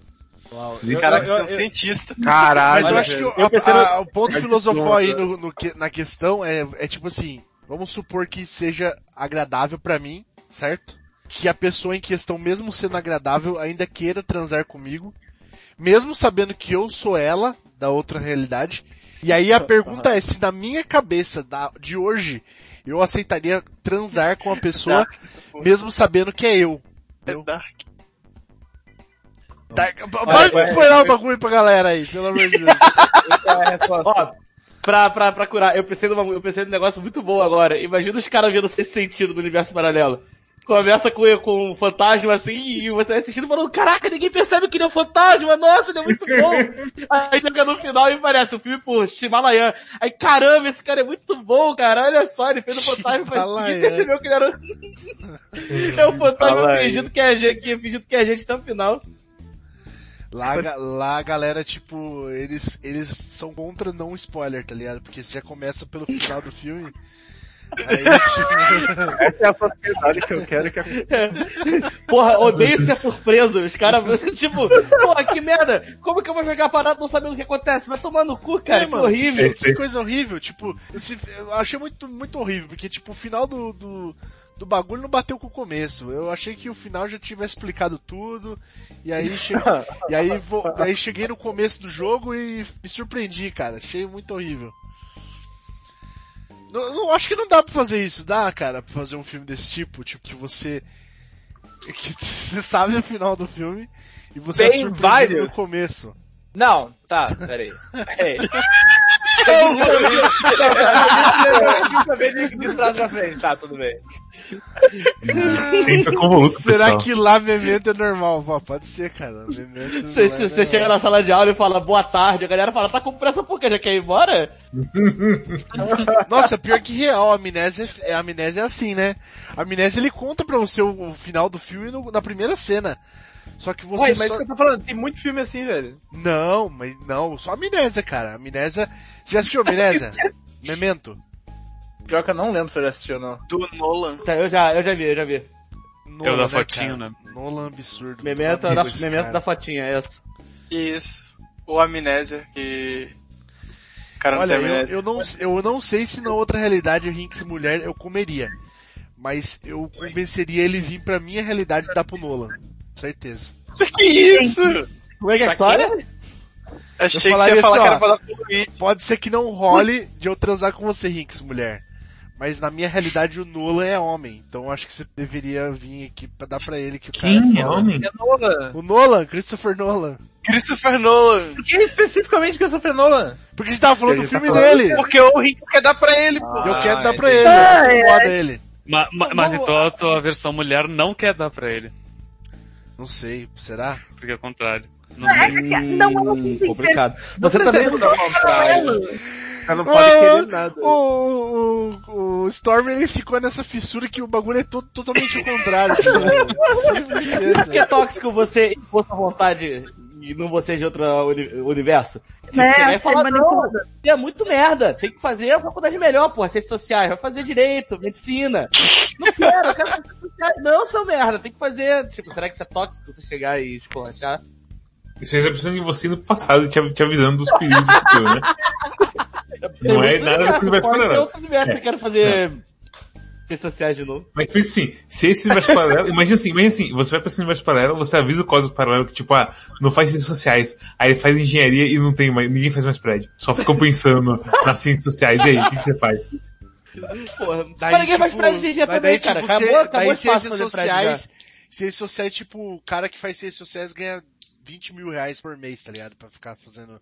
Cara, eu- é um eu- cientista. Mas eu acho que eu a- a- o ponto filosofal aí no- no na questão é, é tipo assim, vamos supor que seja agradável pra mim, certo? Que a pessoa em questão, mesmo sendo agradável, ainda queira transar comigo, mesmo sabendo que eu sou ela, da outra realidade. E aí a pergunta é se na minha cabeça da, de hoje eu aceitaria transar com a pessoa, mesmo sabendo que é eu. É dark. Tá, para de spoiler o bagulho pra galera aí, pelo amor de Deus. Ó, pra, pra, pra curar, eu pensei, numa, eu pensei num negócio muito bom agora. Imagina os caras vendo esse sentido do universo paralelo. Começa com, com um fantasma assim, e você vai assistindo falando, caraca, ninguém percebe que ele é um fantasma, nossa, ele é muito bom. Aí chega no final e parece o filme por Shimalayan. Aí caramba, esse cara é muito bom, cara, olha só, ele fez o fantasma, mas ninguém percebeu que ele era... é o fantasma fingindo que é, gente, que fingindo que é gente até o final. Lá, lá a galera, tipo, eles, eles são contra não spoiler, tá ligado? Porque você já começa pelo final do filme. Aí, tipo, Essa é a sociedade que eu quero que a Porra, odeio ser surpreso. Os caras, tipo, porra, que merda. Como que eu vou jogar parado não sabendo o que acontece? Vai tomar no cu, cara. É, que mano, horrível. Que, que coisa horrível, tipo, esse, eu achei muito, muito horrível, porque tipo, o final do, do, do bagulho não bateu com o começo. Eu achei que o final já tivesse explicado tudo, e aí, che... e aí, vou, aí cheguei no começo do jogo e me surpreendi, cara. Achei muito horrível. Não, não- acho que não dá pra fazer isso, dá, cara, pra fazer um filme desse tipo, tipo, que você. que você sabe o final do filme e você é Bem surpreendido válido. no começo. Não, tá, peraí. Peraí. De, trás pra frente, tá, tudo bem. Sempre convoluto, Será pessoal. que lá memento é normal? Pô, pode ser, cara. Você, não é você chega na sala de aula e fala boa tarde, a galera fala, tá com pressa por quê? Já quer ir embora? Nossa, pior que real, a amnésia, é- a amnésia é assim, né? A amnésia ele conta pra você o, o final do filme no- na primeira cena. Só que você Ué, mas só... isso que eu tô falando, tem muito filme assim, velho. Não, mas não, só amnésia, cara. Amnésia... Você já assistiu amnésia? Memento? Pior que eu não lembro se eu já assisti ou não. Do Nolan. Tá, eu já, eu já vi, eu já vi. Nolan, da fotinho, cara? né? Nolan absurdo. Memento, da, memento da fotinha, é essa. Isso. Ou Amnésia, que... cara não Olha, tem eu, eu, não, eu não sei se na outra realidade o Hinks mulher eu comeria. Mas eu convenceria ele vir pra minha realidade e dar pro Nolan. Certeza. Que isso? Como é que é a história? Achei Eu que você ia falar assim, que era pra dar pro Luigi. Pode ser que não role de eu transar com você, Hinks, mulher. Mas na minha realidade o Nolan é homem. Então eu acho que você deveria vir aqui pra dar pra ele que o cara Quem é é homem? É Nolan. O Nolan, Christopher Nolan. Christopher Nolan. Por que especificamente Christopher Nolan? Porque você tava falando do Ele tá filme falando- dele. Porque o Rick quer dar pra ele, pô. eu quero dar pra entendi. ele. Ai, Eu foda ele. Ma- ma- mas então a tua versão mulher não quer dar pra ele. Não sei, será? Porque é o contrário. Não É não é Hum, assim, complicado. Você também não é contrário. Ela não pode querer nada. O, o, o Storm ele ficou nessa fissura que o bagulho é todo, totalmente o contrário. tá Por que é tóxico você impor sua vontade e não você de outro uni- universo? Tipo, Né, você vai ser falar, não, manipulada. é muito merda. Tem que fazer a faculdade melhor, pô, ciências sociais. Vai fazer direito, medicina. Não quero, eu quero fazer sociais. Não, seu merda, tem que fazer. Tipo, será que isso é tóxico você chegar e esculachar? Isso aí tá precisando de você no passado, te, te avisando dos perigos do futuro, né? Não é nada do universo pode ter paralelo. outro universo que eu quero fazer ciências sociais de novo. Mas pensa assim, se esse universo paralelo, imagina assim, imagina assim, você vai pra esse universo paralelo, você avisa o código paralelo que tipo, ah, não faz ciências sociais, aí ele faz engenharia e não tem mais, ninguém faz mais prédio. Só ficam pensando nas ciências sociais, e aí, o que, que você faz? Porra, Daí, mas ninguém faz tipo, prédio de engenharia também, daí, cara. tipo, Acabou, cê- acabou daí ciências fazer prédio já. sociais, ciências sociais, tipo, o cara que faz ciências sociais ganha 20 mil reais por mês, tá ligado? Pra ficar fazendo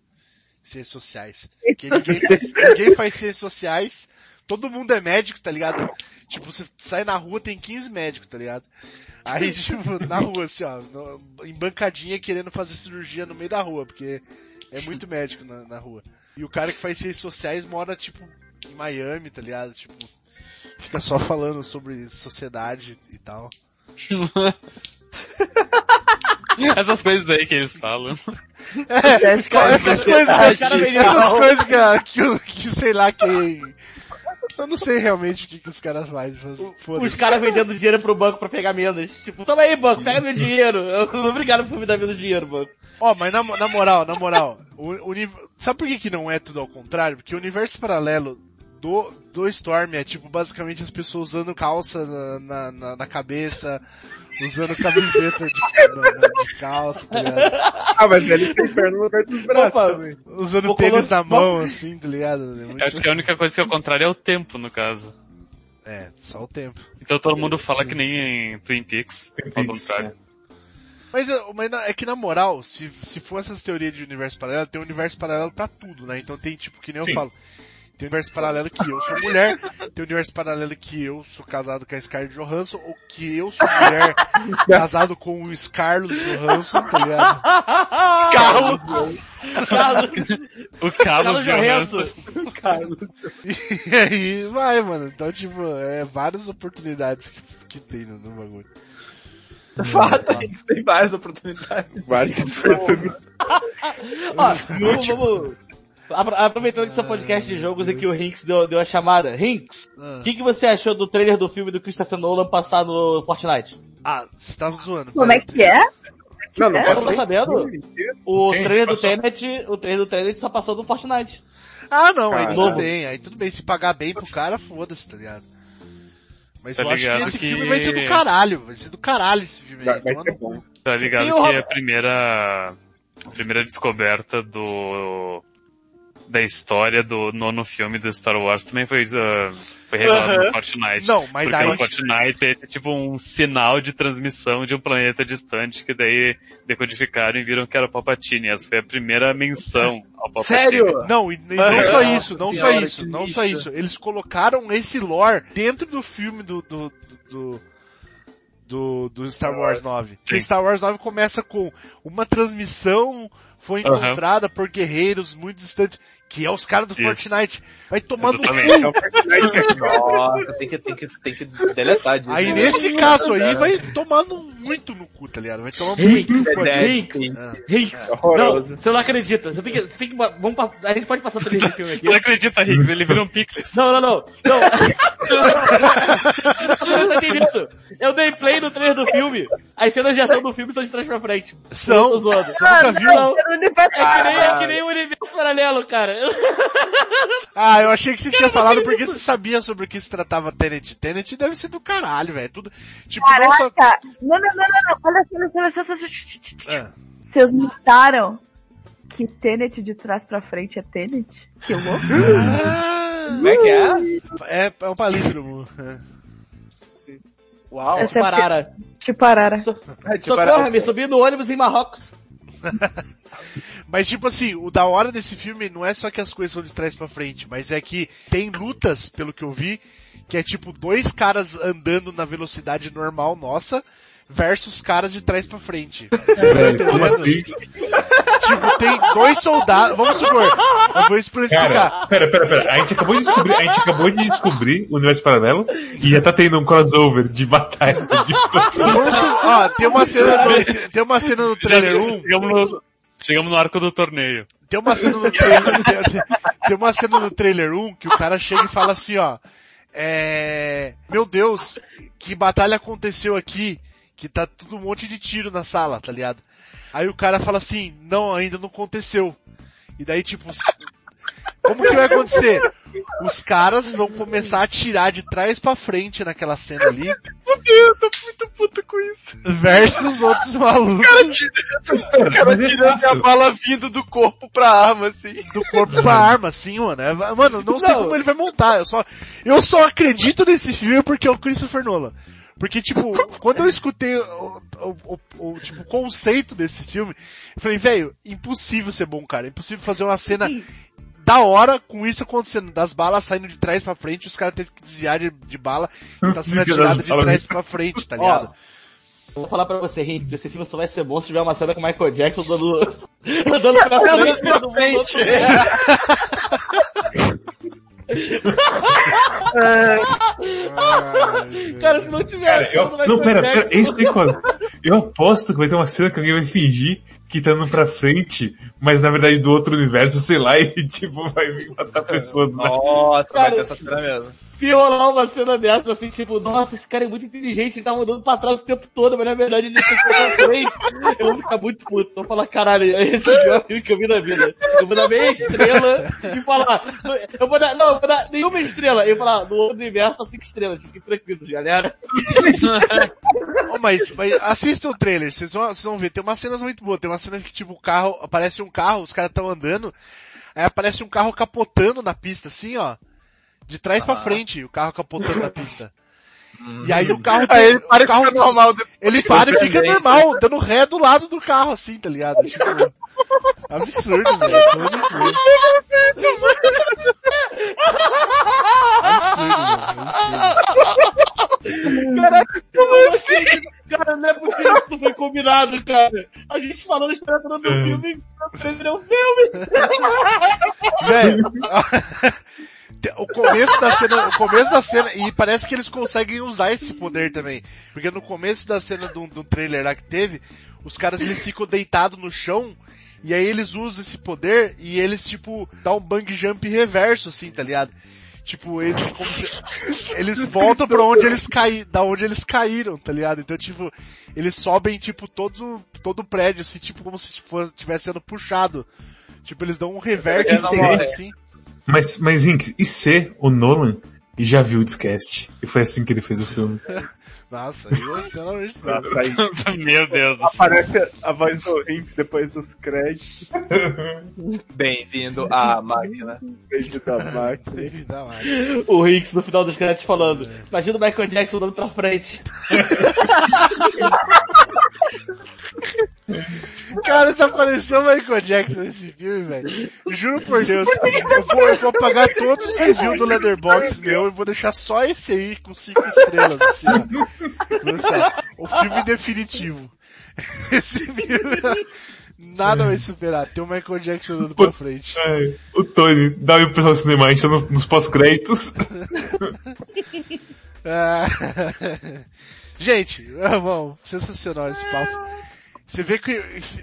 ciências sociais. Porque ninguém faz, ninguém faz ciências sociais, todo mundo é médico, tá ligado? Tipo, você sai na rua, tem 15 médicos, tá ligado? Aí, tipo, na rua, assim, ó, no- em bancadinha querendo fazer cirurgia no meio da rua, porque é muito médico na, na rua. E o cara que faz ciências sociais mora, tipo, em Miami, tá ligado? Tipo, fica só falando sobre sociedade e tal. Essas coisas aí que eles falam. É, essas coisas, essas coisas que, que sei lá quem. Eu não sei realmente o que, que os caras fazem. Os caras vendendo dinheiro pro banco pra pegar menos. Tipo, toma aí, banco, pega meu dinheiro. Eu- Obrigado por me dar menos dinheiro, banco. Ó, mas na, na moral, na moral, o, uni- sabe por que, que não é tudo ao contrário? Porque o universo paralelo do, do Storm é tipo basicamente as pessoas usando calça na, na- na cabeça, usando camiseta de, na- de calça, tá ligado? Ah, mas ele tem perna no lugar dos braços Opa. também. Usando Vou tênis colo- na mão, assim, tá ligado? É, muito- Eu acho que a única coisa que é o contrário é o tempo, no caso. é, só o tempo. Então todo mundo fala que nem em Twin Peaks, Twin ao Peaks, contrário. Mas, mas na- é que na moral, se, se for essas teorias de universo paralelo, tem um universo paralelo pra tudo, né? Então tem tipo, que nem Sim. eu falo, tem um universo paralelo que eu sou mulher, tem um universo paralelo que eu sou casado com a Scarlett Johansson, ou que eu sou mulher casado com o Scarlett Johansson, tá ligado? Carlos. Carlos, O Carlos Carlos Johansson. Johansson. Carlos. E aí vai, mano. Então, tipo, é várias oportunidades que, que tem no, no bagulho. Fato, tem várias oportunidades. Vários. Ó, vamos, vamos... apro- Aproveitando que esse é um podcast de jogos e que o Hinks deu, deu a chamada. Hinks, Ah, o que, que você achou do trailer do filme do Christopher Nolan passar no Fortnite? Ah, você tava zoando. Como é que é? Não, não É, tô nem sabendo. O Quem? trailer do? Tenet, o trailer do Tenet só passou no Fortnite. Ah, não, aí Cara, tudo novo. bem, aí tudo bem. Se pagar bem pro cara, foda-se, tá ligado? Mas Tá eu acho que esse que- filme vai ser do caralho, vai ser do caralho esse filme aí. vai ser cu. bom. Tá ligado que Rob- a primeira, a primeira descoberta do, da história do nono filme do Star Wars também foi, ah, foi revelado no Fortnite. Não, mas Porque daí... no Fortnite é tipo um sinal de transmissão de um planeta distante que daí decodificaram e viram que era o Palpatine. Essa foi a primeira menção ao Palpatine. Sério? Não, e, e não só isso, não só isso, não só isso. Eles colocaram esse lore dentro do filme do, do, do, do, do Star Wars 9. Porque Star Wars 9 começa com uma transmissão foi encontrada por guerreiros muito distantes, que é os caras do Isso. Fortnite. Vai Exatamente. cu. É o Fortnite aqui, ó. Nossa, tem que, tem que, tem que deletar disso. Aí nesse caso aí vai tomar no- muito no cu, tá ligado? Vai tomar muito no cu. Hinks, Ah. Hinks. Não, você não acredita. Você tem que, você tem que, vamos, a gente pode passar o trailer do filme aqui. Não acredita, Riggs, ele vira um picles. Não, não, não. Não. Você não tá entendendo. Eu dei play no trailer do filme. As cenas de ação do filme são de trás pra frente. São, você nunca viu? É que nem, é que nem o universo paralelo, cara. Ah, eu achei que você tinha falado porque você sabia sobre o que se tratava Tenet. Tenet deve ser do caralho, velho. Tudo, tipo, não só... Caraca. Não, não, não, não, não. Olha só, olha só, olha só, olha só. Ah. Vocês notaram que Tenet de trás pra frente é Tenet? Que louco. Como é que é? É, é um palíndromo. É. Uau, Essa é parara. Tipo Arara. Socorro, me subi no ônibus em Marrocos. Mas tipo assim, o da hora desse filme não é só que as coisas são de trás pra frente, mas é que tem lutas, pelo que eu vi, que é tipo dois caras andando na velocidade normal nossa, versus caras de trás pra frente. Entendendo? Como assim? Tipo, tem dois soldados, vamos supor, eu vou explicar. Cara, pera, pera, pera. A gente acabou de descobrir, a gente acabou de descobrir o universo paralelo e já tá tendo um crossover de batalha. De... Ó, tem uma cena no, tem uma cena no trailer 1, Chegamos no, chegamos no arco do torneio. Tem uma cena no trailer, tem, tem uma cena no trailer 1 que o cara chega e fala assim, ó, é, meu Deus, que batalha aconteceu aqui, que tá tudo um monte de tiro na sala, tá ligado? Aí o cara fala assim, não, ainda não aconteceu. E daí tipo, como que vai acontecer? Os caras vão começar a atirar de trás pra frente naquela cena ali, Eu tô muito puto com isso. versus outros malucos O cara mas é tirando a bala vindo do corpo pra arma, assim. do corpo pra arma, assim, mano. É, mano, não sei Não. como ele vai montar. Eu só, eu só acredito nesse filme porque é o Christopher Nolan. Porque, tipo, quando eu escutei o, o, o- o, tipo, conceito desse filme, eu falei, velho, impossível ser bom, cara. Impossível fazer uma cena da hora com isso acontecendo, das balas saindo de trás pra frente, os caras tendo que desviar de, de bala e tá sendo atirado de trás pra frente, tá ligado? Ó, vou falar pra você, Hicks, esse filme só vai ser bom se tiver uma cena com o Michael Jackson dando, andando pra frente. pra todo Cara, se não tiver Cara, eu, não, Michael pera, pera, é isso que eu, eu aposto que vai ter uma cena que alguém vai fingir que tá indo pra frente, mas na verdade do outro universo, sei lá, e tipo, vai vir matar a pessoa. Nossa, vai Cara, ter essa cena mesmo. Se rolar uma cena dessa, assim, tipo, nossa, esse cara é muito inteligente, ele tá mandando pra trás o tempo todo, mas na verdade ele tá pra frente, eu vou ficar muito puto. Vou falar, caralho, esse é o pior filme que eu vi na vida. Eu vou dar meia estrela e falar, eu vou dar, não, eu vou dar nenhuma estrela. Eu vou falar, no outro universo tá cinco estrelas, fiquem tranquilos, galera. Oh, mas, mas assista o trailer, vocês vão, vocês vão ver, tem umas cenas muito boas, tem uma cena que tipo o carro, aparece um carro, os caras estão andando, aí aparece um carro capotando na pista, assim ó, de trás pra frente, o carro capotando na pista. E aí o carro Aí ele o para carro, de ficar normal depois. ele para e fica normal, dando ré do lado do carro assim, tá ligado? Tipo, absurdo, velho. Absurdo, velho. Absurdo. Caraca, como assim? Cara, não é possível que isso não foi combinado, cara. A gente falando a história toda do filme e um filme. Velho, o começo da cena, o começo da cena, e parece que eles conseguem usar esse poder também. Porque no começo da cena do, do trailer lá que teve, os caras eles ficam deitados no chão, e aí eles usam esse poder, e eles tipo, dá um bang jump reverso assim, tá ligado? Tipo, eles, como se- eles voltam pra onde eles caíram, da onde eles caíram, tá ligado? Então, tipo, eles sobem, tipo, todo, todo o prédio, assim, tipo, como se estivesse sendo puxado. Tipo, eles dão um reverte É, assim, é. assim. Mas, mas Inks, e ser o Nolan e já viu o Discast? E foi assim que ele fez o filme. Nossa, aí, pelo amor de Deus. Nossa, aí Meu Deus. aparece a voz do Rimp depois dos créditos. Bem-vindo à máquina. Beijo da máquina. O Hicks no final dos créditos falando, imagina o Michael Jackson dando pra frente. Cara, se apareceu o Michael Jackson nesse filme, velho. Juro por Deus, eu vou, eu vou apagar todos os reviews do Leatherbox meu e vou deixar só esse aí com cinco estrelas, assim, ó. Nossa, o filme definitivo. Esse filme, nada vai superar. Tem o Michael Jackson dando pra frente. Ai, o Tony, dá o pessoal do cinema, a gente tá no- nos pós-créditos. Ah, Gente, ah, bom, sensacional esse papo. Você vê que,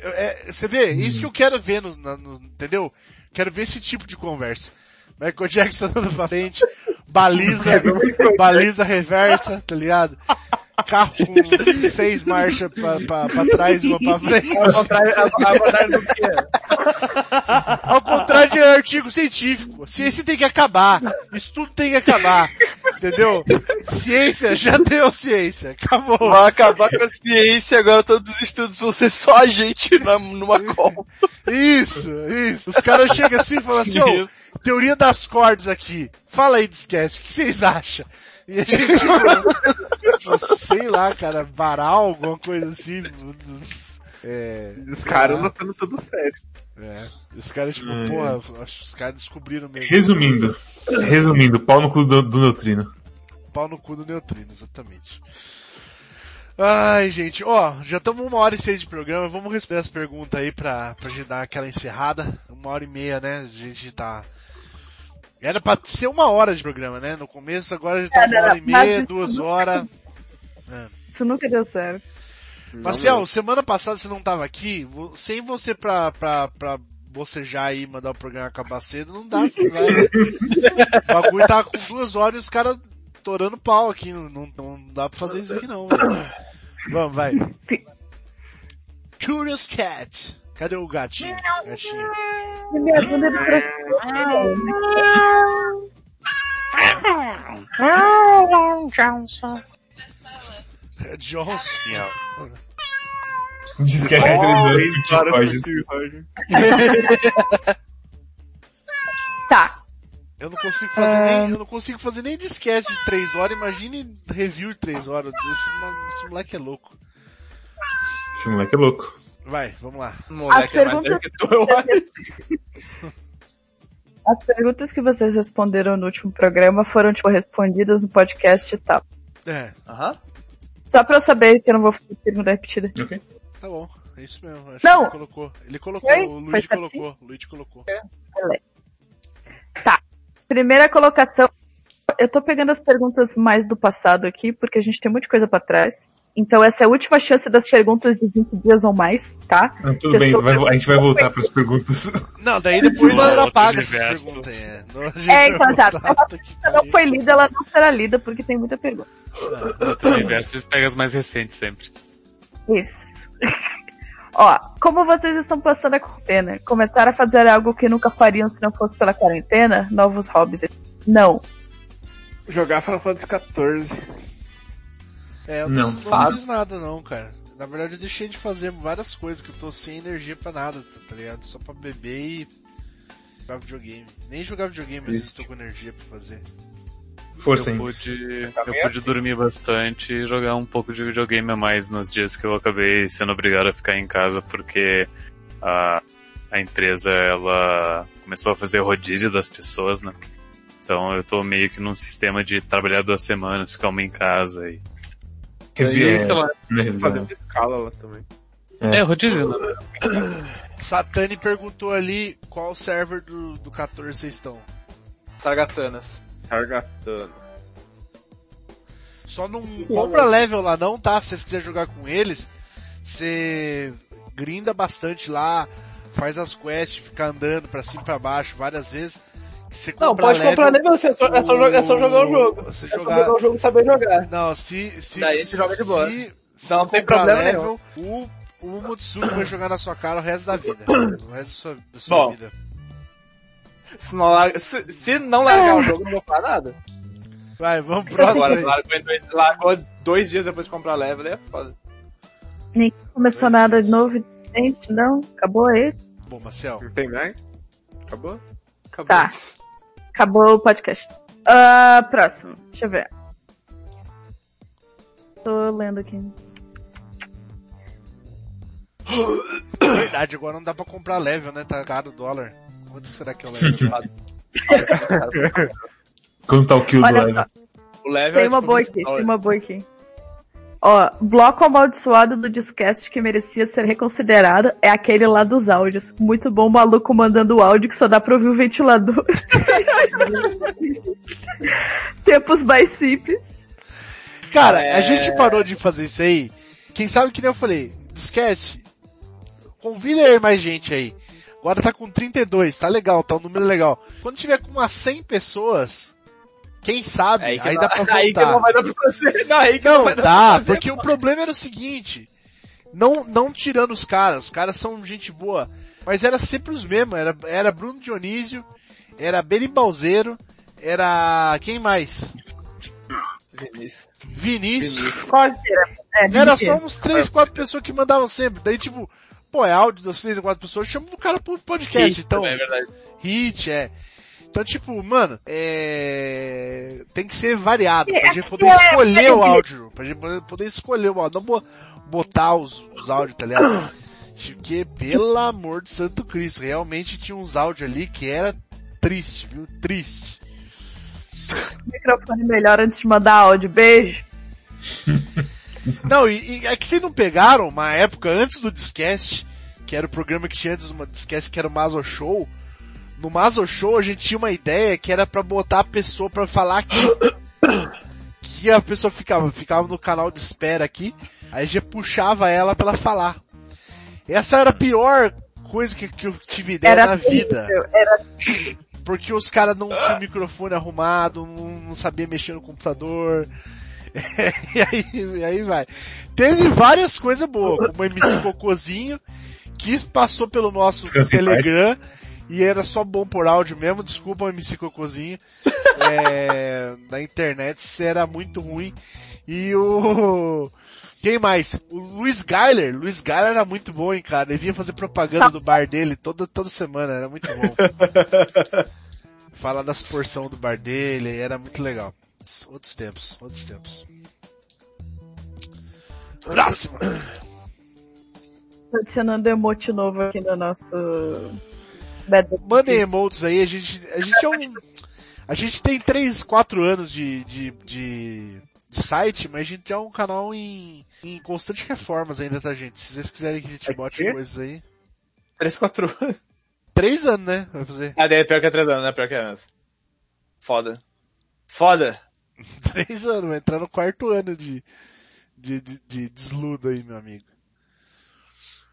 é, você vê, isso que eu quero ver no, no- entendeu? Quero ver esse tipo de conversa. Michael Jackson andando pra frente, baliza, baliza reversa, tá ligado? carro com seis marchas pra, pra, pra trás e uma pra frente. Ao contrário, ao, ao contrário do que? Ao contrário de artigo científico. Ciência tem que acabar. Estudo tem que acabar. Entendeu? Ciência, já deu ciência. Acabou. Vai acabar com a ciência, agora todos os estudos vão ser só a gente na, numa copa. Isso, isso. Os caras chegam assim e falam assim, ó, teoria das cordas aqui. Fala aí, disquete, o que vocês acham? E a gente, tipo, sei lá, cara, varal, alguma coisa assim. É, Os caras lá. notando tudo certo. É. Os caras, tipo, É. porra, acho que os caras descobriram mesmo. Resumindo, resumindo, pau no cu do, do neutrino. Pau no cu do neutrino, exatamente. Ai, gente, ó, já estamos uma hora e seis de programa, vamos responder as perguntas aí pra, pra gente dar aquela encerrada. Uma hora e meia, né? A gente tá. Era pra ser uma hora de programa, né? No começo, agora já tá É, uma hora e meia, duas nunca- horas. Isso nunca deu certo. Marcel, semana passada você não tava aqui, sem você pra, pra, pra bocejar aí e mandar o programa acabar cedo, não dá, vai. o bagulho tava com duas horas e os caras torando pau aqui, não, não, não dá pra fazer isso aqui não, velho. Vamos, vai. Curious Cat. Cadê o gatinho? Gatinho. Minha bunda é do É Johnson. Disquete de três anos com Tim Rogers. Tá. Eu não consigo fazer nem, eu não consigo fazer nem disquete de 3 horas, imagine review de 3 horas. Esse, esse moleque é louco. Esse moleque é louco. Vai, vamos lá. Moleque, é mais perguntas- que tu, eu acho. As perguntas que vocês responderam no último programa foram, tipo, respondidas no podcast e tal. É, Aham. Só pra eu saber que eu não vou fazer pergunta repetida. Ok. tá bom. É isso mesmo. Acho Não. que ele colocou. Ele colocou, Foi? o Luigi colocou. O Luigi colocou. Tá. Primeira colocação. Eu tô pegando as perguntas mais do passado aqui, porque a gente tem muita coisa pra trás. Então essa é a última chance das perguntas de 20 dias ou mais, tá? Ah, tudo Vocês bem, vai- a gente vai voltar pras perguntas. Não, daí depois Outro ela apaga essas perguntas. É, Não, É, então, tá. puta que Se não foi lida, ela não será lida, porque tem muita pergunta. No universo eles pegam as mais recentes sempre. Isso. Ó, como vocês estão passando a quarentena? Começaram a fazer algo que nunca fariam se não fosse pela quarentena? Novos hobbies? Não. Jogar Final Fantasy XIV. É, eu Não, não, não fiz nada não, cara. Na verdade eu deixei de fazer várias coisas que eu tô sem energia pra nada, tá, tá ligado? Só pra beber e jogar videogame. Nem jogar videogame, às vezes eu tô com energia pra fazer. Força Eu pude, eu pude dormir bastante e jogar um pouco de videogame a mais nos dias que eu acabei sendo obrigado a ficar em casa porque a, a empresa ela começou a fazer rodízio das pessoas, né? Então eu tô meio que num sistema de trabalhar duas semanas, ficar uma em casa e. Revi- E, sei lá, né. Fazendo escala lá também. é, rodízio, né? Satani perguntou ali qual server do, do 14 vocês estão. Sargatanas. Sargatana. Só não compra level lá não, tá? Se vocês quiserem jogar com eles, você grinda bastante lá, faz as quests, fica andando pra cima e pra baixo várias vezes. Você Não, pode comprar level, nível, é só, é, só, jogar- é só jogar o jogo. Você É só jogar- jogar o jogo e saber jogar. Não, se, se, Daí se, você joga de boa. se, se Não tem problema level, o, o Mutsuki vai jogar na sua cara o resto da vida. O resto da sua, da sua Bom. vida. Se não, larga- se, se não largar o jogo, não vou falar nada. Vai, vamos pro próximo Agora, largou, largou dois dias depois de comprar level, aí é foda. Nem começou nada de novo, gente, não? Acabou aí? Bom, Marcel, Não tem mais? Acabou? Acabou. Tá. Acabou o podcast. Ah, próximo. Deixa eu ver. Tô lendo aqui. verdade, agora não dá pra comprar level, né? Tá caro o dólar. Quanto será que é o level? Quanto tá o kill do Olha live? só, O level tem é, uma tipo, boa aqui, tem uma boa aqui. Ó, bloco amaldiçoado do Discast que merecia ser reconsiderado é aquele lá dos áudios. Muito bom, maluco mandando o áudio que só dá pra ouvir o ventilador. Tempos mais simples. Cara, É. a gente parou de fazer isso aí. Quem sabe que nem eu falei, disquete, convida aí mais gente aí. Agora tá com 32, tá legal, tá um número legal. Quando tiver com umas 100 pessoas, Quem sabe, Aí que aí não- dá pra voltar. Aí que não vai dar pra fazer. Não, aí que não, Não, vai dar dá, pra fazer. porque o problema era o seguinte, não, não tirando os caras, os caras são gente boa, mas era sempre os mesmos, era, era Bruno Dionísio, era Berimbalzeiro, era quem mais? Vinícius. Vinícius. É, Era mentira. só uns três, quatro pessoas que mandavam sempre. Daí tipo, pô, é áudio das três ou quatro pessoas, chama o cara pro podcast, então. É verdade. Hit, é. Então, tipo, mano, é... tem que ser variado, pra gente é poder que é- escolher o é- áudio, pra gente poder escolher o áudio, não bo- botar os, os áudios, tá ligado? Porque, pelo amor de Santo Cristo, realmente tinha uns áudios ali que era triste, viu? Triste. Microfone melhor antes de mandar áudio. Beijo. Não, e, e é que vocês não pegaram uma época antes do Discast, que era o programa que tinha antes do Discast, que era o Mazo Show. No Mazo Show a gente tinha uma ideia que era pra botar a pessoa pra falar aqui. Que a pessoa ficava, ficava no canal de espera aqui, aí já puxava ela pra ela falar. Essa era a pior coisa que, que eu tive ideia Era na vida. terrível, Era Porque os caras não tinham o microfone arrumado, não, não sabia mexer no computador. e, aí, e aí vai. Teve várias coisas boas, como o MC Cocôzinho, que passou pelo nosso Telegram, e era só bom por áudio mesmo, desculpa o MC Cocôzinho. É, na internet era muito ruim. E o... Quem mais? O Luiz Geiler. Luiz Geiler era muito bom, hein, cara. Ele vinha fazer propaganda do bar dele toda, toda semana, era muito bom. Falar das porções do bar dele, era muito legal. Outros tempos, outros tempos. Próximo! Tô adicionando emote novo aqui no nosso... Mandem emotes aí, a gente, a gente é um, a gente tem 3, 4 anos de, de, de, de site, mas a gente é um canal em, em constante reformas ainda, tá gente? Se vocês quiserem que a gente bote quê? coisas aí. 3, 4 anos. 3 anos, né? Vai fazer. Ah, daí é pior que é 3 anos, né? Pior que é anos. Foda. Foda. 3 anos, vai entrar no quarto ano de, de, de, de desludo aí, meu amigo.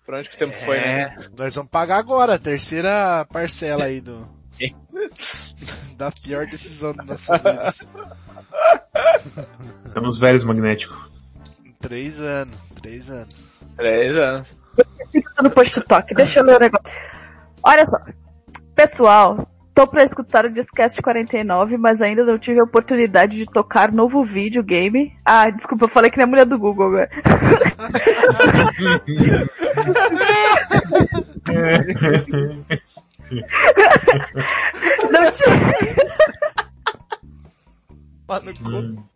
Por onde que o tempo foi, né? Nós vamos pagar agora a terceira parcela aí do, da pior decisão das nossas vidas. Estamos velhos magnéticos. 3 anos, 3 anos. 3 anos. Fica no post toque. Deixa eu ler o negócio. Olha só. Pessoal, tô pra escutar o Discast 49, mas ainda não tive a oportunidade de tocar novo videogame. Ah, desculpa, eu falei que nem a mulher do Google agora. Não tive... Lá no cu.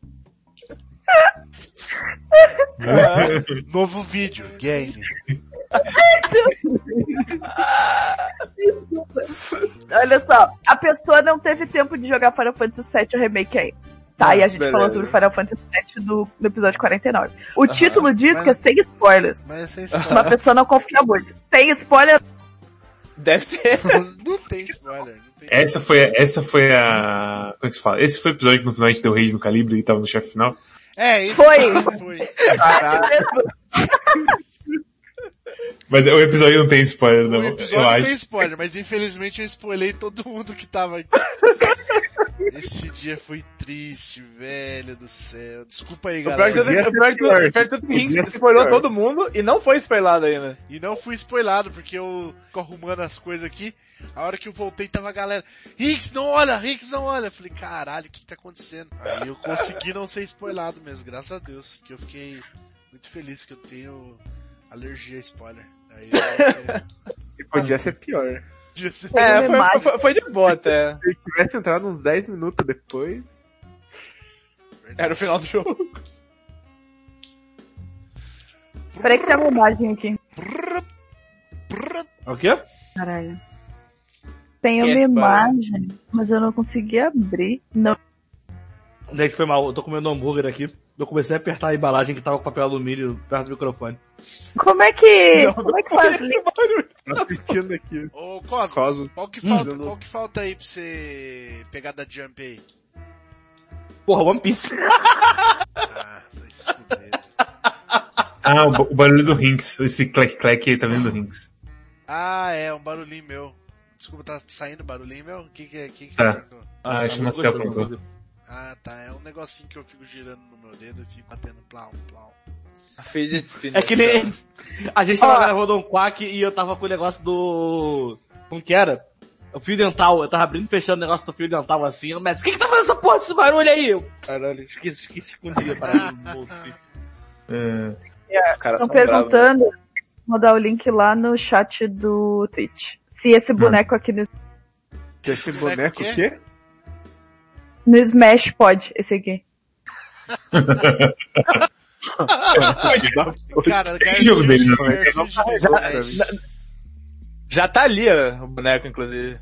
Novo vídeo, game. Olha só, a pessoa não teve tempo de jogar Final Fantasy VII o remake aí. Tá, e a gente beleza. falou sobre Final Fantasy VII no, no episódio 49. O título diz mas- que é sem spoilers. Mas sem Uma pessoa não confia muito. Tem spoiler? Deve ter. não tem spoiler. Não tem Essa foi, essa foi a, como é que se fala? Esse foi o episódio que no final a gente deu rage no calibre e tava no chefe final. É, isso Foi. foi. Mas o episódio não tem spoiler, não. O episódio eu não acho. tem spoiler, mas infelizmente eu spoilei todo mundo que tava aqui. Esse dia foi triste, velho do céu. Desculpa aí, galera. o pior que o Hinks ser spoilou todo mundo e não foi spoilado ainda. E não fui spoilado, porque eu fico arrumando as coisas aqui. A hora que eu voltei tava a galera, Hicks, não olha, Hicks, não olha. Eu falei, caralho, o que, que tá acontecendo? Aí eu consegui não ser spoilado mesmo, graças a Deus. Que eu fiquei muito feliz que eu tenho alergia a spoiler. Aí podia ser pior. podia ser- Tem É, foi, foi, foi de boa até. Se ele tivesse entrado uns 10 minutos depois. Era o final do jogo. Peraí que tem uma imagem aqui. O quê? Caralho. Tem uma imagem, mas eu não consegui abrir. Não. Gente, foi mal. Eu tô comendo um hambúrguer aqui. Eu comecei a apertar a embalagem que tava com papel alumínio perto do microfone. Como é que. como é que faz isso? Assistindo aqui. Ô, Cosmos, Cosmos. Qual, que falta, Hum. qual que falta aí pra você pegar da Jump aí? Porra, One Piece. Ah. Ah, o, ba- o barulho do Rinks. Esse clack-clack aí tá vendo do Rinks. Ah, é, um barulhinho meu. Desculpa, tá saindo barulhinho meu? O que que é? Que que Tá. marcou? Ah, acho que o Marcel aprontou. Ah, tá. É um negocinho que eu fico girando no meu dedo e fico batendo plau, plau. Fidget spinner. É que nem. A gente tava gravando um quack e eu tava com o negócio do. Como que era? O fio dental. Eu tava abrindo e fechando o negócio do fio dental assim. O Messi, quem que tá fazendo essa porra desse barulho aí? Caralho, esqueci, esqueci escondido para no bolso. assim. É, Os caras Estão são bravos. perguntando, vou dar o link lá no chat do Twitch. Se esse boneco aqui no, Esse boneco quê? o quê? No Smash pode, esse aqui. Cara, Tem jogo dele, né? Garfield Smash. Já tá ali, ó, o boneco, inclusive.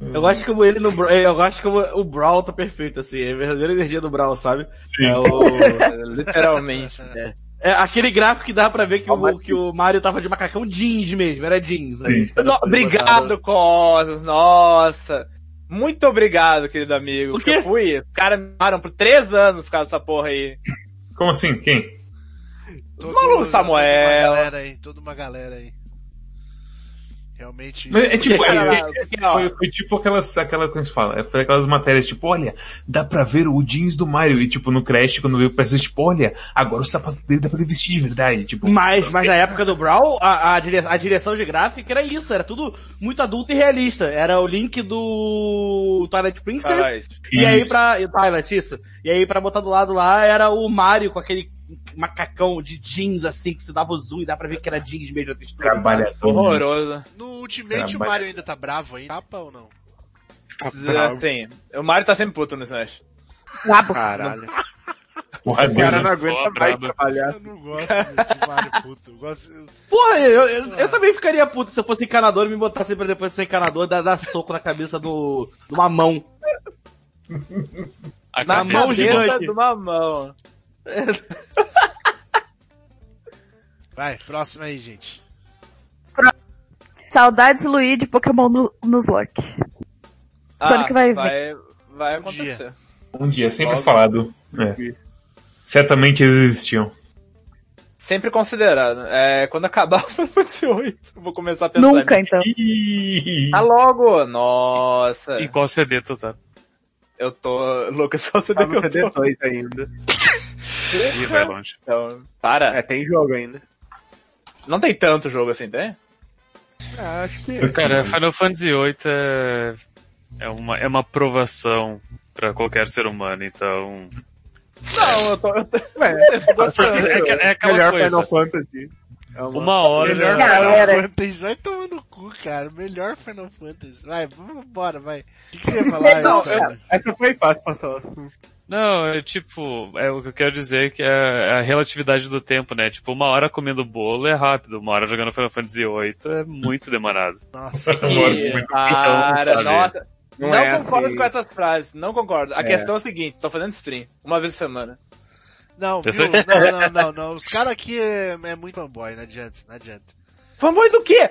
Eu gosto como ele no Brawl, eu gosto como o Brawl tá perfeito, assim, é a verdadeira energia do Brawl, sabe? Sim. É o... Literalmente. É, é aquele gráfico que dá pra ver que, o, que o Mario tava de macacão jeans mesmo, era jeans. No- obrigado, Cosmos, nossa. Muito obrigado, querido amigo. Por que eu fui, os caras me amaram por três anos por causa dessa porra aí. Como assim? Quem? Todo- malucos, Samuel. Toda uma galera aí, toda uma galera aí. Realmente. Mas é tipo, Cara, é- porque, ó, Foi, foi tipo aquelas, aquela, como se fala, foi aquelas matérias tipo, olha, dá pra ver o jeans do Mario, e tipo, no Crash, quando veio o PS, tipo, olha, agora o sapato dele dá pra ele vestir de verdade, tipo, Mas, mas na época do Brawl, a, a, dire- a direção de gráfica era isso, era tudo muito adulto e realista. Era o link do Twilight Princess, Caralho. e aí pra, o Twilight, isso. E aí pra botar do lado lá era o Mario com aquele macacão de jeans assim, que se dava o zoom e dá pra ver que era jeans mesmo. a textura, trabalha todo horroroso. No Ultimate o Trabalha. Mario ainda tá bravo aí? Tapa ou não? Sim. O Mario tá sempre puto no Smash. Brabo. Caralho. porra, O cara não Só aguenta mais trabalhar. Eu não gosto de Mario puto. Eu gosto... Porra, eu, eu, eu também ficaria puto se eu fosse encanador e me botasse pra depois de ser encanador dar, dar soco na cabeça do, de uma mão. A Na mão de gigante. cabeça de uma mão. Vai, próximo aí, gente. Saudades Luigi Pokémon no, nos Lock. Quando que vai vir? Vai, vai Um dia. acontecer. Um dia, sempre Logo. falado. É. Certamente eles existiam. Sempre considerado. É, quando acabar o Final Fantasy VIII, eu vou começar a pensar Nunca, nisso. então. Ih, Tá logo! Nossa. Em qual CD tu tá? Eu tô louco, só você Tá que eu tô. CD2 ainda. Ih, vai longe. Então, para. É, tem jogo ainda. Não tem tanto jogo assim, tem? Ah, acho que... Cara, Final Fantasy VIII é, é uma, é uma provação pra qualquer ser humano, então... Não, eu tô... Eu tô... É, aqu- é aquela Melhor coisa, Final Fantasy. É uma... uma hora... Melhor Galera. Final Fantasy. Vai tomar no cu, cara. Melhor Final Fantasy. Vai, vamos embora, vai. O que, que você ia falar? Não? Essa foi fácil passar o assunto. Não, é tipo, é o que eu quero dizer é que é a relatividade do tempo, né? Tipo, uma hora comendo bolo é rápido, uma hora jogando Final Fantasy VIII é muito demorado. Nossa, Que... Sabe? nossa. Não Não, é concordo assim. com essas frases, não concordo. A É. questão é a seguinte, tô fazendo stream, uma vez por semana. Não, viu? Não, não, não, não. Os caras aqui é, é muito fanboy, não adianta, não adianta. Fanboy do quê?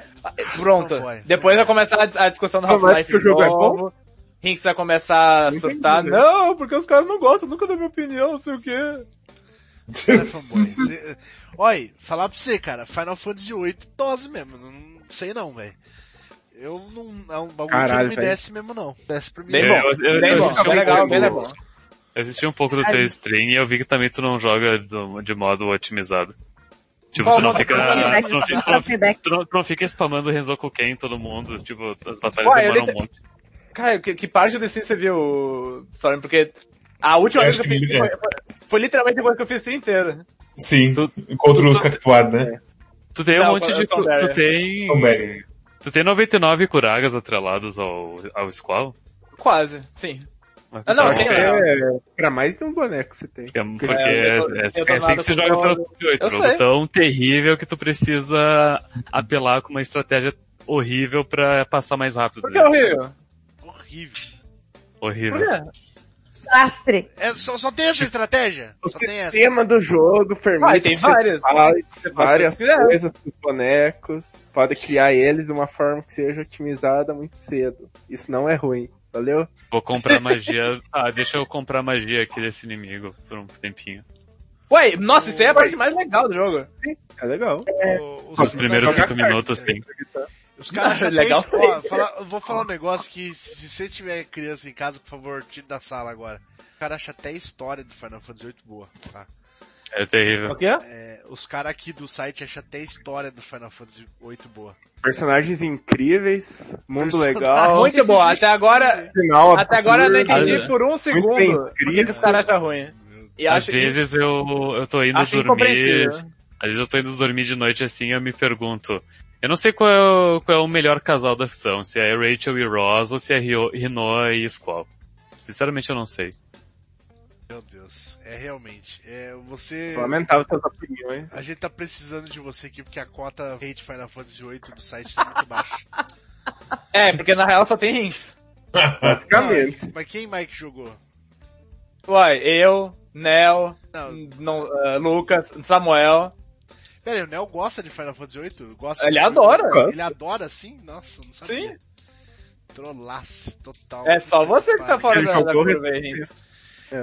Pronto. Fanboy. Depois vai começar a, a discussão do Fanboy Half-Life porque o jogo é novo. Rinks vai começar a Não surtar. entendi, né? Não, porque os caras não gostam, nunca dão minha opinião, não sei o quê. É. Olha, falar pra você, cara, Final Fantasy VIII dose mesmo. Não sei não, velho. Eu não. É um bagulho que Caralho, não me desce mesmo não. Desce pra mim. Bem É, bom, eu- eu- bem eu bom, bem um legal, pouco- bem legal. Eu assisti um pouco do teu stream e eu vi que também tu não joga do- de modo otimizado. Tipo, tu não fica, tu não fica, tu não fica, tu não, tu não fica spamando Renzoku Ken em todo mundo, tipo, as batalhas Ué, demoram um monte. Cara, que, que parte desse você viu, Storm? Porque a última vez que eu fiz que- foi, foi, foi literalmente depois que eu fiz o inteiro. Sim, contra os Cactuar, né? Tu tem um Não, monte de, tu tem, Então, tu tem 99 Kuragas atrelados ao, ao Squall? Quase, sim. Ah, não, tem- é pra mais de um boneco você tem. Porque, porque É, é, é- é assim que você joga o- Final Fantasy VIII. Jogo sei. tão terrível que tu precisa apelar com uma estratégia horrível pra passar mais rápido. Por que é horrível? Horrível. Horrível. Sastre. É, só, só tem essa estratégia? O Só tem essa. sistema do jogo permite Ah, tem várias. faz várias coisas com os bonecos, pode criar eles de uma forma que seja otimizada muito cedo. Isso não é ruim, valeu? Vou comprar magia. Ah, deixa eu comprar magia aqui desse inimigo por um tempinho. Ué, nossa, isso aí é a parte mais legal do jogo. É legal. O- o- Os primeiros jogar cinco carta, minutos, sim. Os caras acham Legal isso- ó, fala- eu vou falar um negócio que se, você tiver criança em casa, por favor, tire da sala agora. O cara acha até a história do Final Fantasy VIII boa, tá? É terrível. O quê? É, os caras aqui do site acham até a história do Final Fantasy VIII boa. Personagens incríveis, mundo legal, Muito bom. Até agora, final até agora eu não entendi por um segundo por que, que os caras acham ruim. E Às acho vezes eu, eu tô indo acho dormir. Às vezes eu tô indo dormir de noite assim e eu me pergunto. Eu não sei qual é, o, qual é o melhor casal da ficção, se é Rachel e Ross ou se é Rinoa e Squall. Sinceramente eu não sei. Meu Deus, é realmente. É, você. Lamentável suas opiniões. A gente tá precisando de você aqui porque a cota hate Final Fantasy VIII do site tá muito baixa. É, porque na real só tem rins. Basicamente. Mas, mas quem Mike jogou? Uai, eu, Nel, Não, não, eh, Lucas, Samuel. Pera aí, o Nel gosta de Final Fantasy VIII? Gosta Ele de- adora. Ele adora sim? Nossa, não sabia. Sim. Trollaço total. É só você que tá fora Ele da, aí, rins.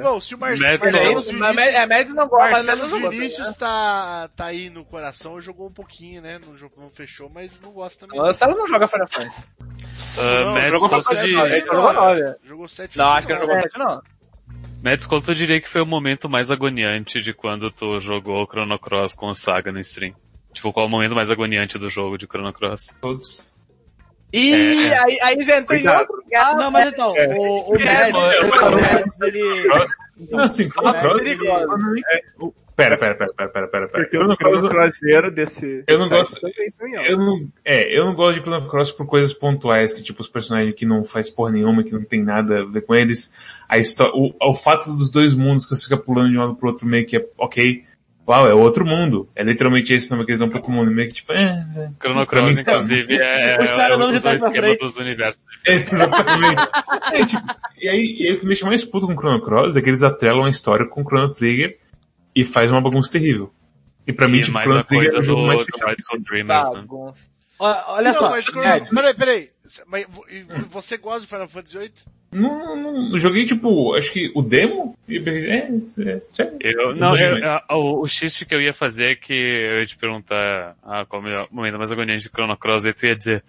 Bom, se o Mar Mads Marcelo não. Vinícius, é, não gosta, Marcelo não gosta, Vinícius né? tá, tá aí no coração, jogou um pouquinho, né? Não, jogou, não fechou, mas não gosta também. O Marcelo não joga Final Fantasy. Uh, Não, Mads, jogou sete, de, nove, Ele jogou nove. Jogou 7 Não, acho que ele jogou 7 não. Mads, quanto eu diria que foi o momento mais agoniante de quando tu jogou o Chrono Cross com o Saga no stream? Tipo, qual é o momento mais agoniante do jogo de Chrono Cross? Todos. Ih, aí, aí já entrou em outro lugar. Não, mas então, o, o É, Mads, o Mads, ele... Não, assim, Chrono Mads, Cross... ele- é, Pera, pera, pera, pera, pera, pera. pera. Porque os Chrono Cross... Crosseiro desse... Eu não gosto-. Eu não, é, eu não gosto de Chrono Cross por coisas pontuais, que tipo, os personagens que não faz porra nenhuma, que não tem nada a ver com eles. A história, o, o fato dos dois mundos que você fica pulando de um lado pro outro meio que é, ok, uau, é outro mundo. É literalmente esse nome que eles dão pro outro mundo, meio que tipo, é, é. Chrono Cross, inclusive, é, caras é, não o pra esquema dos universos. É, exatamente. É, tipo, e aí, e aí o que me deixa mais puto com Chrono Cross é que eles atrelam a história com Chrono Trigger e faz uma bagunça terrível. E pra mim, E tipo, Chrono a Trigger coisa é o jogo do, mais do fechado. Radical Dreamers, né? Bagunça. Olha, olha não, só, mas Chrono- peraí, peraí. Mas vo- você gosta de Final Fantasy VIII? Não, não, eu joguei tipo, acho que o demo e é, é, sério. Eu, não, eu, a- o, o xiste que eu ia fazer é que eu ia te perguntar ah, qual é o momento mais agoniante de Chrono Cross, e tu ia dizer,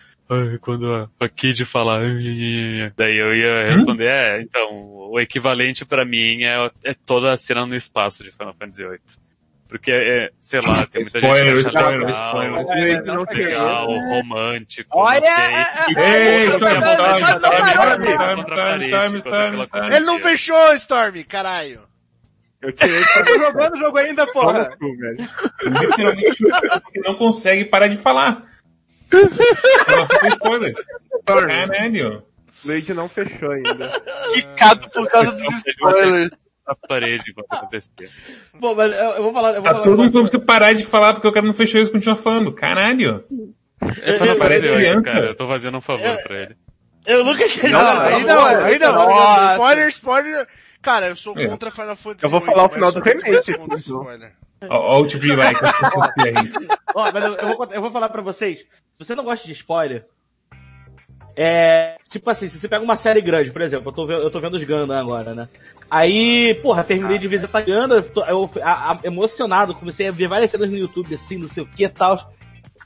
quando a, a Kid fala, "Ai, ai, ai", daí eu ia responder, é, então, o equivalente pra mim é, é toda a cena no espaço de Final Fantasy VIII. Porque, é, sei lá, tem muita Spoiler, gente que acha spoiler, legal, spoiler. É, não foi legal, romântico, Olha, não é, é, Ei, Storm, Storm, Storm, Storm. Ele não fechou, Storm, caralho. Eu tirei Tá jogando o jogo ainda, porra. Literalmente, não consegue parar de falar. Foi spoiler. Caralho. Luigi não fechou ainda. Quicado por causa dos spoilers. A parede quando acontecia. Bom, mas eu, eu vou falar, eu vou Tá falar negócio. você parar de falar porque o cara não fechou isso e continua falando. Caralho. Eu tô Não, fazendo, criança. cara, eu tô fazendo um favor pra ele. Eu nunca tinha Não, aí não, aí não. Nossa. Spoiler, spoiler. Cara, eu sou É. contra Final Fantasy Eu vou falar o final do remake, ó o like eu. Ó, mas eu, eu vou, eu vou falar pra vocês. Se você não gosta de spoiler, é, tipo assim, se você pega uma série grande, por exemplo, eu tô eu tô vendo os Gundam agora, né? Aí, porra, terminei de visitar Gundam, tô- eu, a- emocionado, comecei a ver várias cenas no YouTube, assim, não sei o que e tal.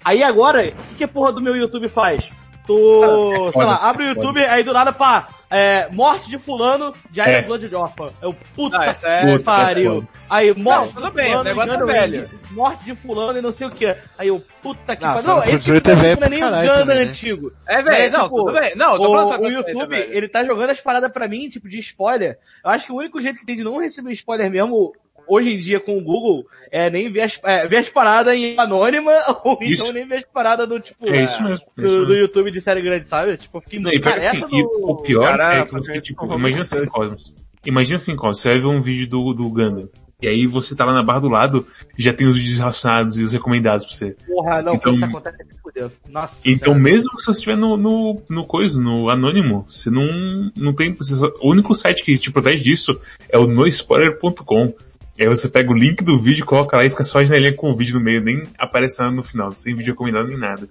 Aí agora, o que, que a porra do meu YouTube faz? Tu, sei lá, abre o YouTube, aí do nada, pá, é, morte de fulano, Giant É. Blood Orphan. Eu, puta é- que pariu. é foda. Aí, morte tudo de bem, o fulano, negócio é velho. Morte de fulano e não sei o que. Aí eu, puta que pariu. Não, Fantasy esse tipo é de coisa não é nem o caralho Gundam também, né? antigo. É, velho, Mas, não, tipo, tudo bem. Não, eu tô O, falando o YouTube, ele tá jogando as paradas pra mim, tipo, de spoiler. Eu acho que o único jeito que tem de não receber spoiler mesmo, hoje em dia com o Google, é nem ver as, é, ver as paradas em anônima, ou Isso. então nem ver as paradas do, tipo, É isso mesmo. é do, isso do. YouTube de série grande, sabe? Tipo, eu fiquei Não, e, cara, que, assim, e o pior Cara, é que você, tipo, imagina assim, Cosmos. Imagina assim, Cosmos, você vai ver um vídeo do, do Gundam. E aí você tá lá na barra do lado, já tem os vídeos relacionados e os recomendados pra você. Porra, não, Então- isso acontece, me fudeu. Nossa. Então mesmo se você estiver no, no, no coisa, no anônimo, você não, não tem, você só- o único site que te protege disso é o noispoiler.com. E aí você pega o link do vídeo, coloca lá e fica só a janelinha com o vídeo no meio, nem aparece nada no final, sem vídeo recomendado nem nada.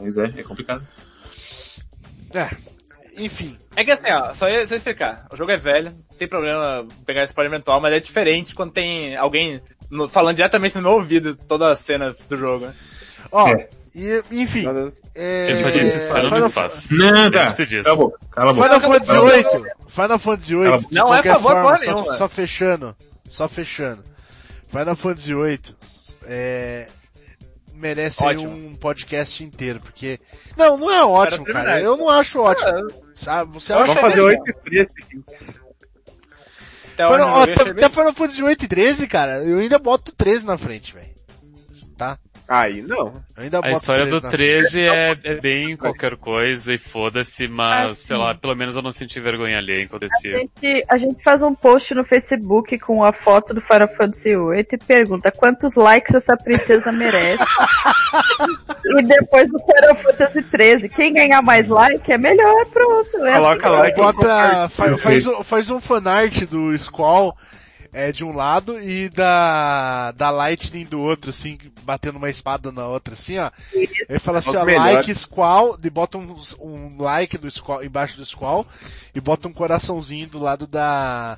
Mas é, é complicado. É. Enfim. É que assim, ó, só ia, só ia explicar. O jogo é velho, não tem problema pegar spoiler eventual, mas é diferente quando tem alguém no- falando diretamente no meu ouvido toda a cena do jogo. né? Ó, É. E, enfim. É, Ele só disse cena no Final- espaço. Não, tá. Cala a boca. Cala a boca. Final Fantasy VIII. Final Fantasy Não é favor forma, porra nenhuma. só fechando. Só fechando. Final Fantasy VIII. É, merece um podcast inteiro, porque... Não, não é ótimo, cara. Eu não acho ótimo. Sabe? Você acha Vamos fazer mesmo. 8 e 13 aqui. Até Final, ó, até Final Fantasy 8 e 13, cara, eu ainda boto 13 na frente, velho. Tá? Aí não. Ainda A história 13 do na 13 é, é bem qualquer coisa e foda-se, mas, Ah, sei lá, pelo menos eu não senti vergonha alheia enquanto A gente, a gente faz um post no Facebook com a foto do Final Fantasy VIII e pergunta quantos likes essa princesa merece. e depois do Final Fantasy XIII, quem ganhar mais like é melhor, pronto. É Coloca assim. like. Bota, fa- Perfeito. faz, um- faz um fanart do Squall é, de um lado e da, da Lightning do outro, assim, batendo uma espada na outra, assim, ó. Ele fala assim, ó, like Squall, e bota um, um like do Squall, embaixo do Squall, e bota um coraçãozinho do lado da,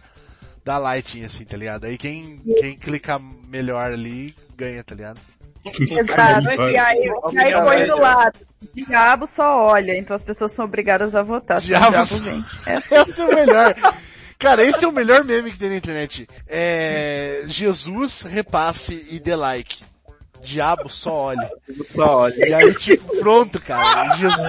da Lightning, assim, tá ligado? Aí quem, quem clicar melhor ali, ganha, tá ligado? Exato. E aí, e aí põe do lado. Diabo só olha, então as pessoas são obrigadas a votar. Diabo diabo só- vem. É assim. Esse é o melhor. Cara, esse é o melhor meme que tem na internet. É, Jesus, repasse e dê like. Diabo só olhe. Só olha. E aí, tipo, pronto, cara. Jesus.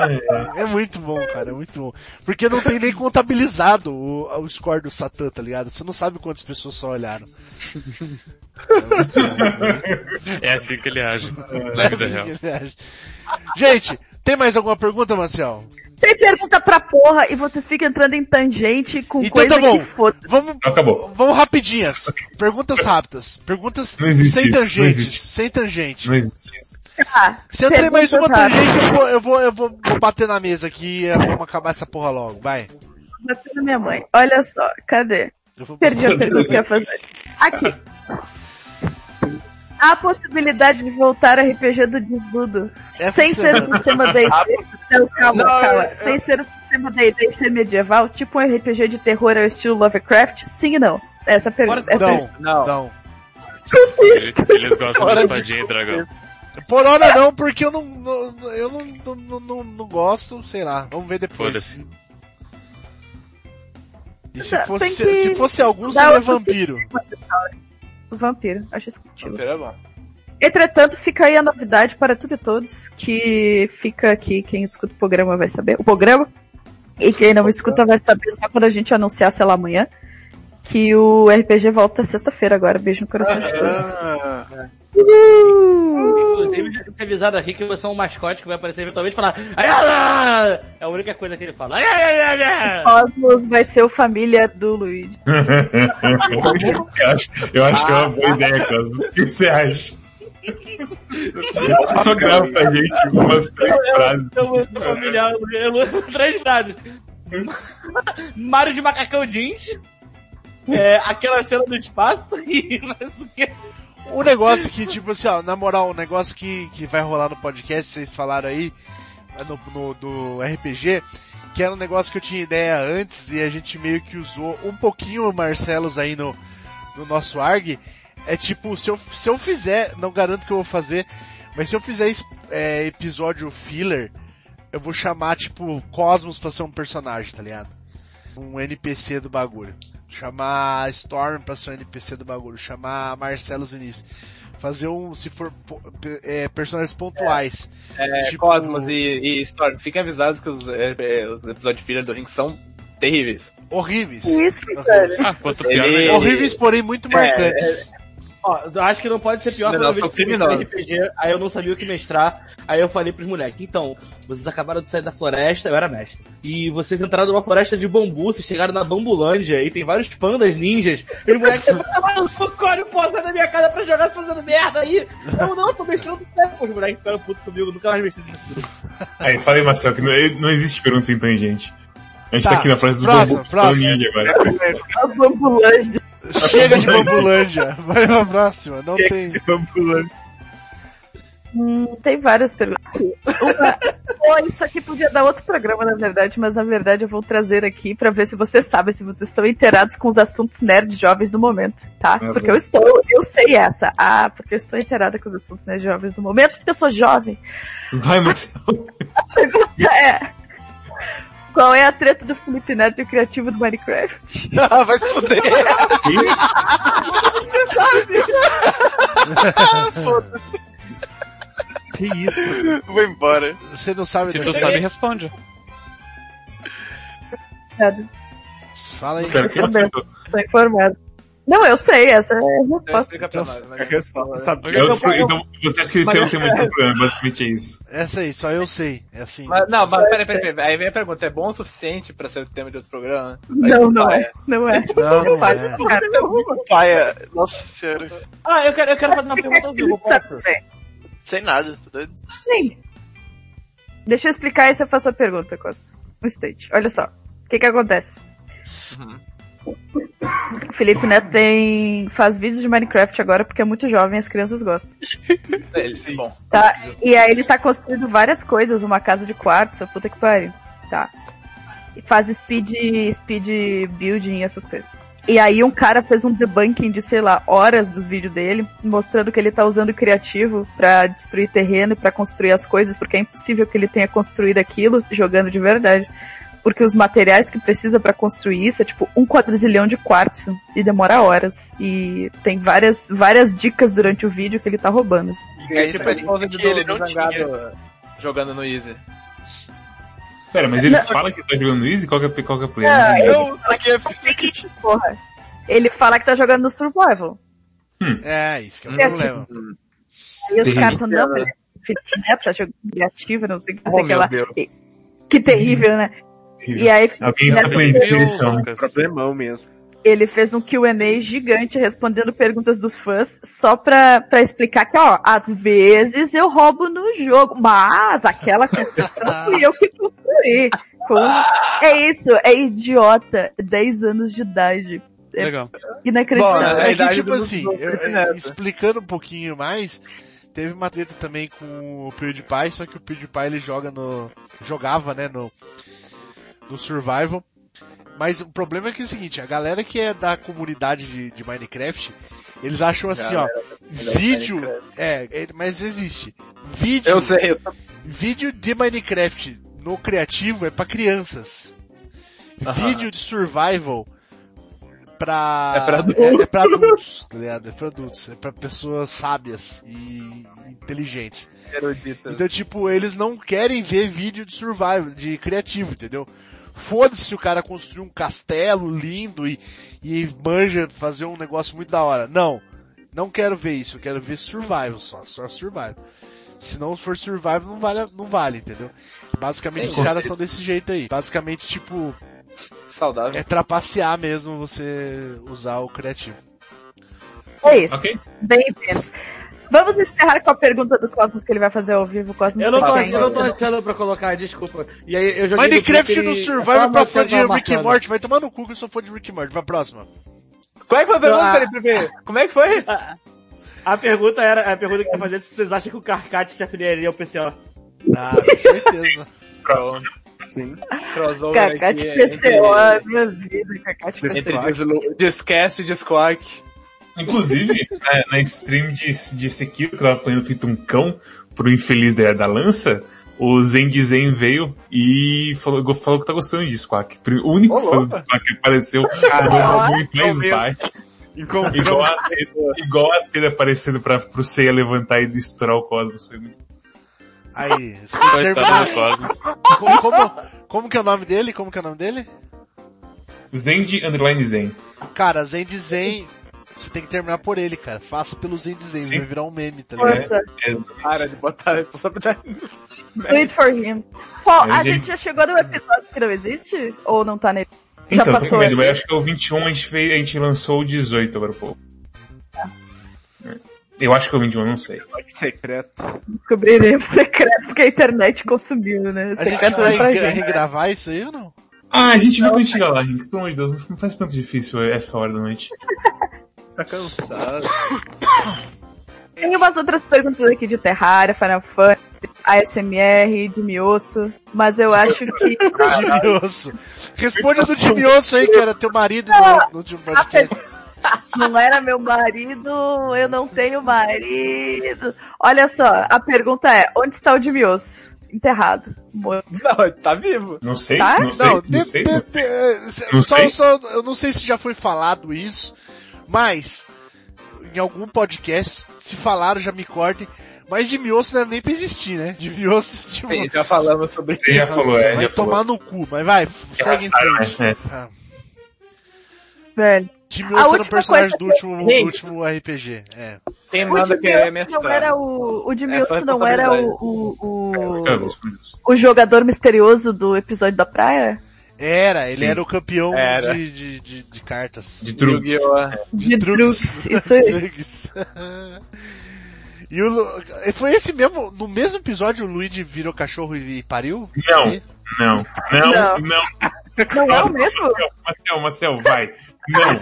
É muito bom, cara, é muito bom. Porque não tem nem contabilizado o, o score do Satã, tá ligado? Você não sabe quantas pessoas só olharam. É assim que ele age É na vida assim real. que ele age. Gente, tem mais alguma pergunta, Marcel? Tem pergunta pra porra e vocês ficam entrando em tangente com Então coisa tá bom. que foda. Vamos, Acabou. vamos rapidinhas. Perguntas rápidas. Perguntas sem tangente. Sem tangente. Não existe isso. Ah, Se entrar mais uma tangente, eu vou, eu vou, eu vou, vou bater na mesa aqui e vamos acabar essa porra logo. Vai. Bateu na minha mãe. Olha só, cadê? Eu vou... Perdi a pergunta que eu ia fazer. Aqui. Há a possibilidade de voltar ao RPG do Desludo sem ser o semana. sistema D&D. Não, calma, Não, calma. eu- Sem ser o sistema D&D e ser medieval, tipo um RPG de terror ao estilo Lovecraft? Sim e não. Essa pergunta. Essa Não, Não. não. Eles, eles gostam de espadinha e dragão. Por hora não, porque eu não, não- eu não, não, não, não gosto, sei lá. Vamos ver depois. Foda-se. E se fosse, se fosse algum, seria outro vampiro. Vampiro, acho contigo. Vampiro é bom. Entretanto, fica aí a novidade para tudo e todos, que fica aqui, quem escuta o programa vai saber, o programa, e quem não escuta vai saber só quando a gente anunciar, sei lá, amanhã, que o RPG volta sexta-feira agora, beijo no coração de todos. Ah, Inclusive, já tem avisado aqui que você é um mascote que vai aparecer eventualmente e falar. "Ai, ai, ai". É a única coisa que ele fala. Ai, ai, ai, ai, ai. Cosmos vai ser o família do Luigi. eu, acho, eu acho que é uma boa ideia, Cosmos. O que você acha? Só grava pra gente umas três frases. Então, familiar, eu- três frases. Mário de macacão jeans. É, aquela cena do espaço e mais o que? O negócio que, tipo assim, ó, na moral, o negócio que, que vai rolar no podcast, vocês falaram aí, no, no- do RPG, que era um negócio que eu tinha ideia antes e a gente meio que usou um pouquinho o Marcelos aí no, no nosso ARG, é tipo, se eu, se eu fizer, não garanto que eu vou fazer, mas se eu fizer é, episódio filler, eu vou chamar, tipo, Cosmos pra ser um personagem, tá ligado? Um NPC do bagulho. Chamar Storm pra ser um NPC do bagulho. Chamar Marcelo Vinícius. Fazer um, se for, é, personagens pontuais. É, Tipo- Cosmos e, e Storm, fiquem avisados que os, é, é, os episódios de filler do Ring são terríveis. Horríveis. Isso, cara. Ah, quanto pior, Ele- melhor. Horríveis, porém muito marcantes. Ó, eu acho que não pode ser pior não, vez que eu. RPG, aí eu não sabia o que mestrar, aí eu falei pros moleques, então, vocês acabaram de sair da floresta, eu era mestre, e vocês entraram numa floresta de bambu, vocês chegaram na Bambulândia, e tem vários pandas ninjas, e os moleques, tá maluco, olha, eu posso sair da minha casa pra jogar se fazendo merda aí, não, não, eu tô mestrando certo, Pô, os moleques ficaram putos comigo, nunca mais mestrei isso. Aí, falei, Marcelo, que não, não existe pergunta sem tangente. A gente Tá, tá, aqui na frase dos próximo, bambus, próximo. ninja agora. A Bambulândia. Chega de Bambulândia. Vai pra próxima. Não tem. Hum, tem várias perguntas. Uma... Pô, isso aqui podia dar outro programa, na verdade, mas na verdade eu vou trazer aqui pra ver se vocês sabem, se vocês estão inteirados com os assuntos nerd jovens do momento, tá? Ah, Porque bom. eu estou, eu sei essa. Ah, porque eu estou inteirada com os assuntos nerd jovens do momento, porque eu sou jovem. Vai, Marcelo. A pergunta é... Qual é a treta do Felipe Neto e o criativo do Minecraft? Ah, vai se fuder. Foda-se. Que isso? Vou embora. Você não sabe Se tu sabe, responde. Fala aí. Acertou? Tô informado. Não, eu sei, essa é a resposta. Explica pra nós, né? Resposta, sabe? Eu, então, você acha que esse não tem muito problema, basicamente é isso. Essa aí, só eu sei. É assim. Mas, não, mas peraí, peraí, peraí. Aí vem a pergunta, é bom o suficiente pra ser o tema de outro programa? Não, não é. Não é. Não, não Faz é. cara, não. Paia, nossa senhora. Ah, eu quero, eu quero fazer uma pergunta ao vivo, bem. Sem nada, tá doido? Sim. Deixa eu explicar e você faz a pergunta, Cosmo. Um instante. Olha só. O que que acontece? O Felipe Neto tem, faz vídeos de Minecraft agora porque é muito jovem e as crianças gostam. É, ele, bom. Tá? E aí ele tá construindo várias coisas, uma casa de quartzo, puta que pariu. Tá. E faz speed, speed building e essas coisas. E aí um cara fez um debunking de, sei lá, horas dos vídeos dele, mostrando que ele tá usando o criativo pra destruir terreno e pra construir as coisas, porque é impossível que ele tenha construído aquilo jogando de verdade. Porque os materiais que precisa pra construir isso é tipo um quadrilhão de quartzo e demora horas. E tem várias, várias dicas durante o vídeo que ele tá roubando. E aí, Tipo, ele do, que ele não tinha. jogando no Easy. Pera, mas ele fala que tá jogando Easy? Qual que é, qual que é o play? Ah, Eu, aqui é aqui. Porra. Ele fala que tá jogando no survival. É, isso que é o É, problema. Aí os caras falam, não, ele Felipe Neto tá jogando criativo, não sei o que, não sei o Oh, que meu lá. Que terrível, né? E aí, Alguém direção. Lucas. Problemão mesmo. ele fez um Q&A gigante respondendo perguntas dos fãs só pra, pra explicar que, ó, às vezes eu roubo no jogo, mas aquela construção fui eu que construí. Com- É isso, é idiota, 10 anos de idade. É Legal. inacreditável. Bom, É que, idade tipo do- assim, eu- Neto. explicando um pouquinho mais, teve uma treta também com o PewDiePie, só que o PewDiePie ele joga no, jogava, né, no, no Survival. Mas o problema é que é o seguinte, a galera que é da comunidade de, de Minecraft, eles acham assim, ó, vídeo, é, é, mas existe. Vídeo, Eu sei, vídeo de Minecraft no criativo é pra crianças. Vídeo de survival pra É pra é, é pra adultos, tá ligado? É pra adultos, é pra pessoas sábias e inteligentes. erudita. Então, tipo, eles não querem ver vídeo de survival, de criativo, entendeu? Foda-se se o cara construir um castelo lindo e, e manja fazer um negócio muito da hora. Não. Não quero ver isso, eu quero ver survival só, só survival. Se não for survival, não vale, não vale, entendeu? Basicamente os Sim. caras são desse jeito aí. Basicamente, tipo, Saudável. é trapacear mesmo você usar o criativo. É isso. Ok? Bem-vindos. Vamos encerrar com a pergunta do Cosmos que ele vai fazer ao vivo. Cosmos Eu não, tô, eu não tô achando pra colocar, desculpa. E aí eu joguei Minecraft no Survival Ah, pra fã de Rick and. Morty. Vai tomar no cu que eu sou fã de Rick and Morty. Vai próxima. Qual é que foi a pergunta, Ah. Felipe? Felipe? Como é que foi? A pergunta era, a pergunta que eu ia fazer é se vocês acham que o Carcate se afiliaria ao PCO. Ah, com certeza. Sim. Crossover aqui PCO, a minha vida, Entre, PCO. entre Discast e Discord. Inclusive, na, na stream de, de Sekiro, que eu tava apanhando feito um cão pro infeliz da, da lança, o Zen de Zen veio e falou, falou que tá gostando de Squawk. O único Ô, fã do Squawk que apareceu no muito mais baixo. Igual a, igual a aparecendo pra, pro Seiya levantar e estourar o cosmos. Foi muito... Aí, terminar. Como, como, como que é o nome dele? Como que é o nome dele? Zen de underline Zen. Cara, Zen de Zen, você tem que terminar por ele, cara. Faça pelo Zen de Zen, Sim. vai virar um meme, tá ligado? Força. É, Para de botar a responsabilidade. Do it for him. Qual, a É, gente já chegou no episódio que não existe? Ou não tá nele? Já então, passou tem medo, eu acho que é o 21 a gente, fez, a gente lançou o 18 agora pouco. Eu acho que é o 21, não sei. Secreto. Descobriremos secreto porque a internet consumiu, né? A gente Secreto vai pra gra- gente. regravar isso aí ou não? Ah, a gente viu quando chegar lá, Henrique. Pelo amor de Deus, não faz tanto difícil essa hora da noite. Tá cansado. Tem umas outras perguntas aqui de Terraria, Final Fantasy, ASMR, de Miosso, mas eu acho que... Dimioso. Responde a do Dimioso aí, que era teu marido no, no último podcast. Não era meu marido, eu não tenho marido. Olha só, a pergunta é, onde está o de Miosso? Enterrado. Morto. Não, tá vivo. Não sei, Tá? não sei, Não, não de- sei. de- não sei. de- Não só, sei. só, eu não sei se já foi falado isso, mas em algum podcast, se falaram, já me cortem, mas de miosso não era nem pra existir, né? De miosso, tipo, Sim, já falamos sobre Você já isso. falou, é, vai já falou. tomar no cu, mas vai, segue em frente. né? É. Ah, Velho. de miosso era última personagem do último, do último RPG, é. Tem O nada que é Miosso não mestrar. era o, o de É Miosso não era o, o, o, Carlos. o jogador misterioso do episódio da praia? Era, ele Sim. era o campeão Era. De, de, de, de cartas. De truques. Yu-Gi-Oh! De truques. Isso aí. Drugs. E o Lu... foi esse mesmo, no mesmo episódio o Luigi virou cachorro e pariu? Não, não, não, Não. não. Não é o mesmo? Marcel, Marcel, vai. Não,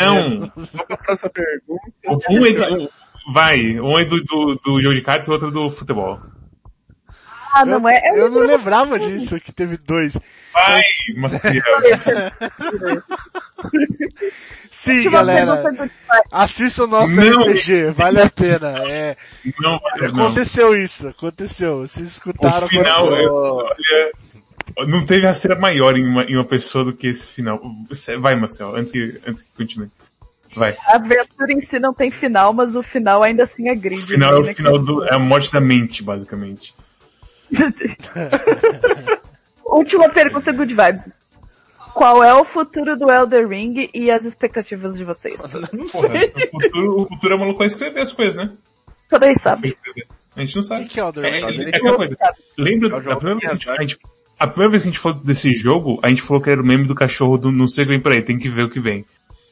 não. Vamos pra próxima pergunta. Um é, um- vai, um é do, do, do jogo de cartas e o outro do futebol. Ah, não é? Eu não lembrava disso, que teve dois. Vai, Marcel. Sim, galera. Assista o nosso Não. RPG, vale a pena. É, Não, não. aconteceu isso, aconteceu. Vocês escutaram O final, é, olha, não teve a cera maior em uma, em uma pessoa do que esse final. Vai, Marcel, antes que, antes que continue. Vai. A aventura em si não tem final, mas o final ainda assim agride. O final é o né? final do, é a morte da mente, basicamente. Última pergunta, Good Vibes. Qual é o futuro do Elder Ring e as expectativas de vocês? Porra, o futuro, o futuro é maluco a escrever as coisas, né? Só daí sabe. A gente não O sabe. que, que é o É, The é, Ring? é aquela coisa. Lembra, É o jogo a primeira, vez que a, gente, a, gente, a primeira vez que a gente falou desse jogo, a gente falou que era o meme do cachorro do não sei o que vem por aí, tem que ver o que vem.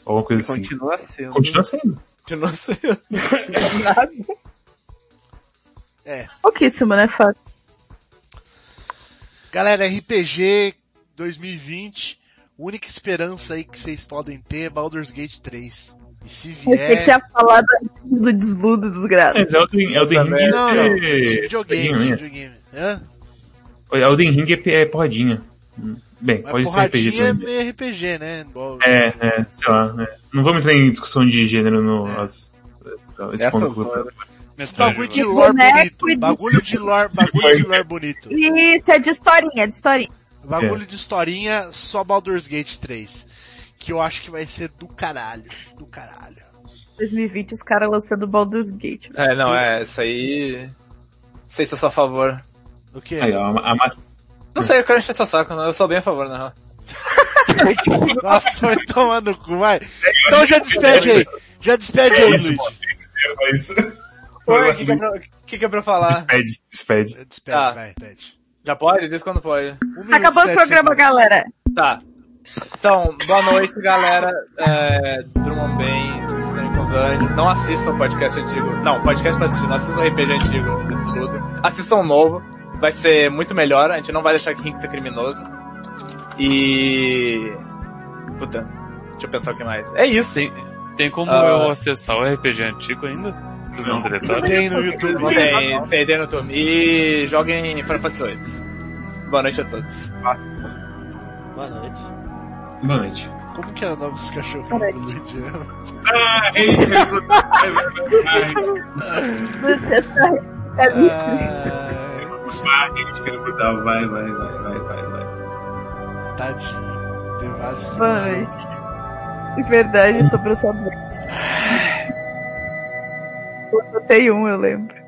Alguma coisa assim. Continua sendo. Continua sendo. Continua sendo. Pouquíssimo, né, Fábio? Galera, RPG 2020, única esperança aí que vocês podem ter é Baldur's Gate 3. E se Eu pensei que você vier... ia falar do do desludo desgraça. Mas Elden, Elden Ring Também. é, Não, não, de é, videogame, videogame. Hã? né? Elden Ring é, é porradinha. Bem, Mas pode ser RPG é também. meio RPG, né? Igual- É, é, sei lá. é. Não vamos entrar em discussão de gênero no... As, esse Essa bagulho de lore bonito. de- Bagulho de lore, bagulho de lore bonito. Isso, é de historinha, é de historinha. Bagulho de historinha, só Baldur's Gate 3. Que eu acho que vai ser do caralho. Do caralho. 2020 os caras lançando Baldur's Gate. É, não, é, isso aí... Não sei se eu sou a favor. O quê? Aí, ó, a, a massa... Não sei, eu quero encher seu saco, não. Eu sou bem a favor, na real. Nossa, vai tomar no cu, vai. Então já despede aí. Já despede aí, Isso, Luigi. É. Oi, o que, que, é pra- que, que é pra falar? Despede, despede. Despede, Tá. vai, despede. Já pode? Diz quando pode. Um minuto, Tá Acabou o programa, segundos. galera. Tá. Então, boa noite, galera. É, durmam bem, os anjos. Não assistam o podcast antigo. Não, podcast pra assistir. Não assistam o RPG antigo desse ludo. Assistam o novo. Vai ser muito melhor. A gente não vai deixar King ser criminoso. E... Puta. Deixa eu pensar o que mais. É isso. Tem, tem como Ah. eu acessar o RPG antigo ainda? Vocês não deletaram? Tem no YouTube. Tem, tem, tem no YouTube. E joguem Final Fantasy VIII. Boa noite a todos. Boa noite. Boa noite. Como que era o nome desse cachorro do Luigi? Ah, ei, vai, vai, vai, vai. Essa é Ai, Vai, gente, quero mudar. Vai, vai, vai, vai, vai, vai. tadinho. Tem vários que... Boa noite. De verdade, sobrou só dois. Tenho um, eu lembro.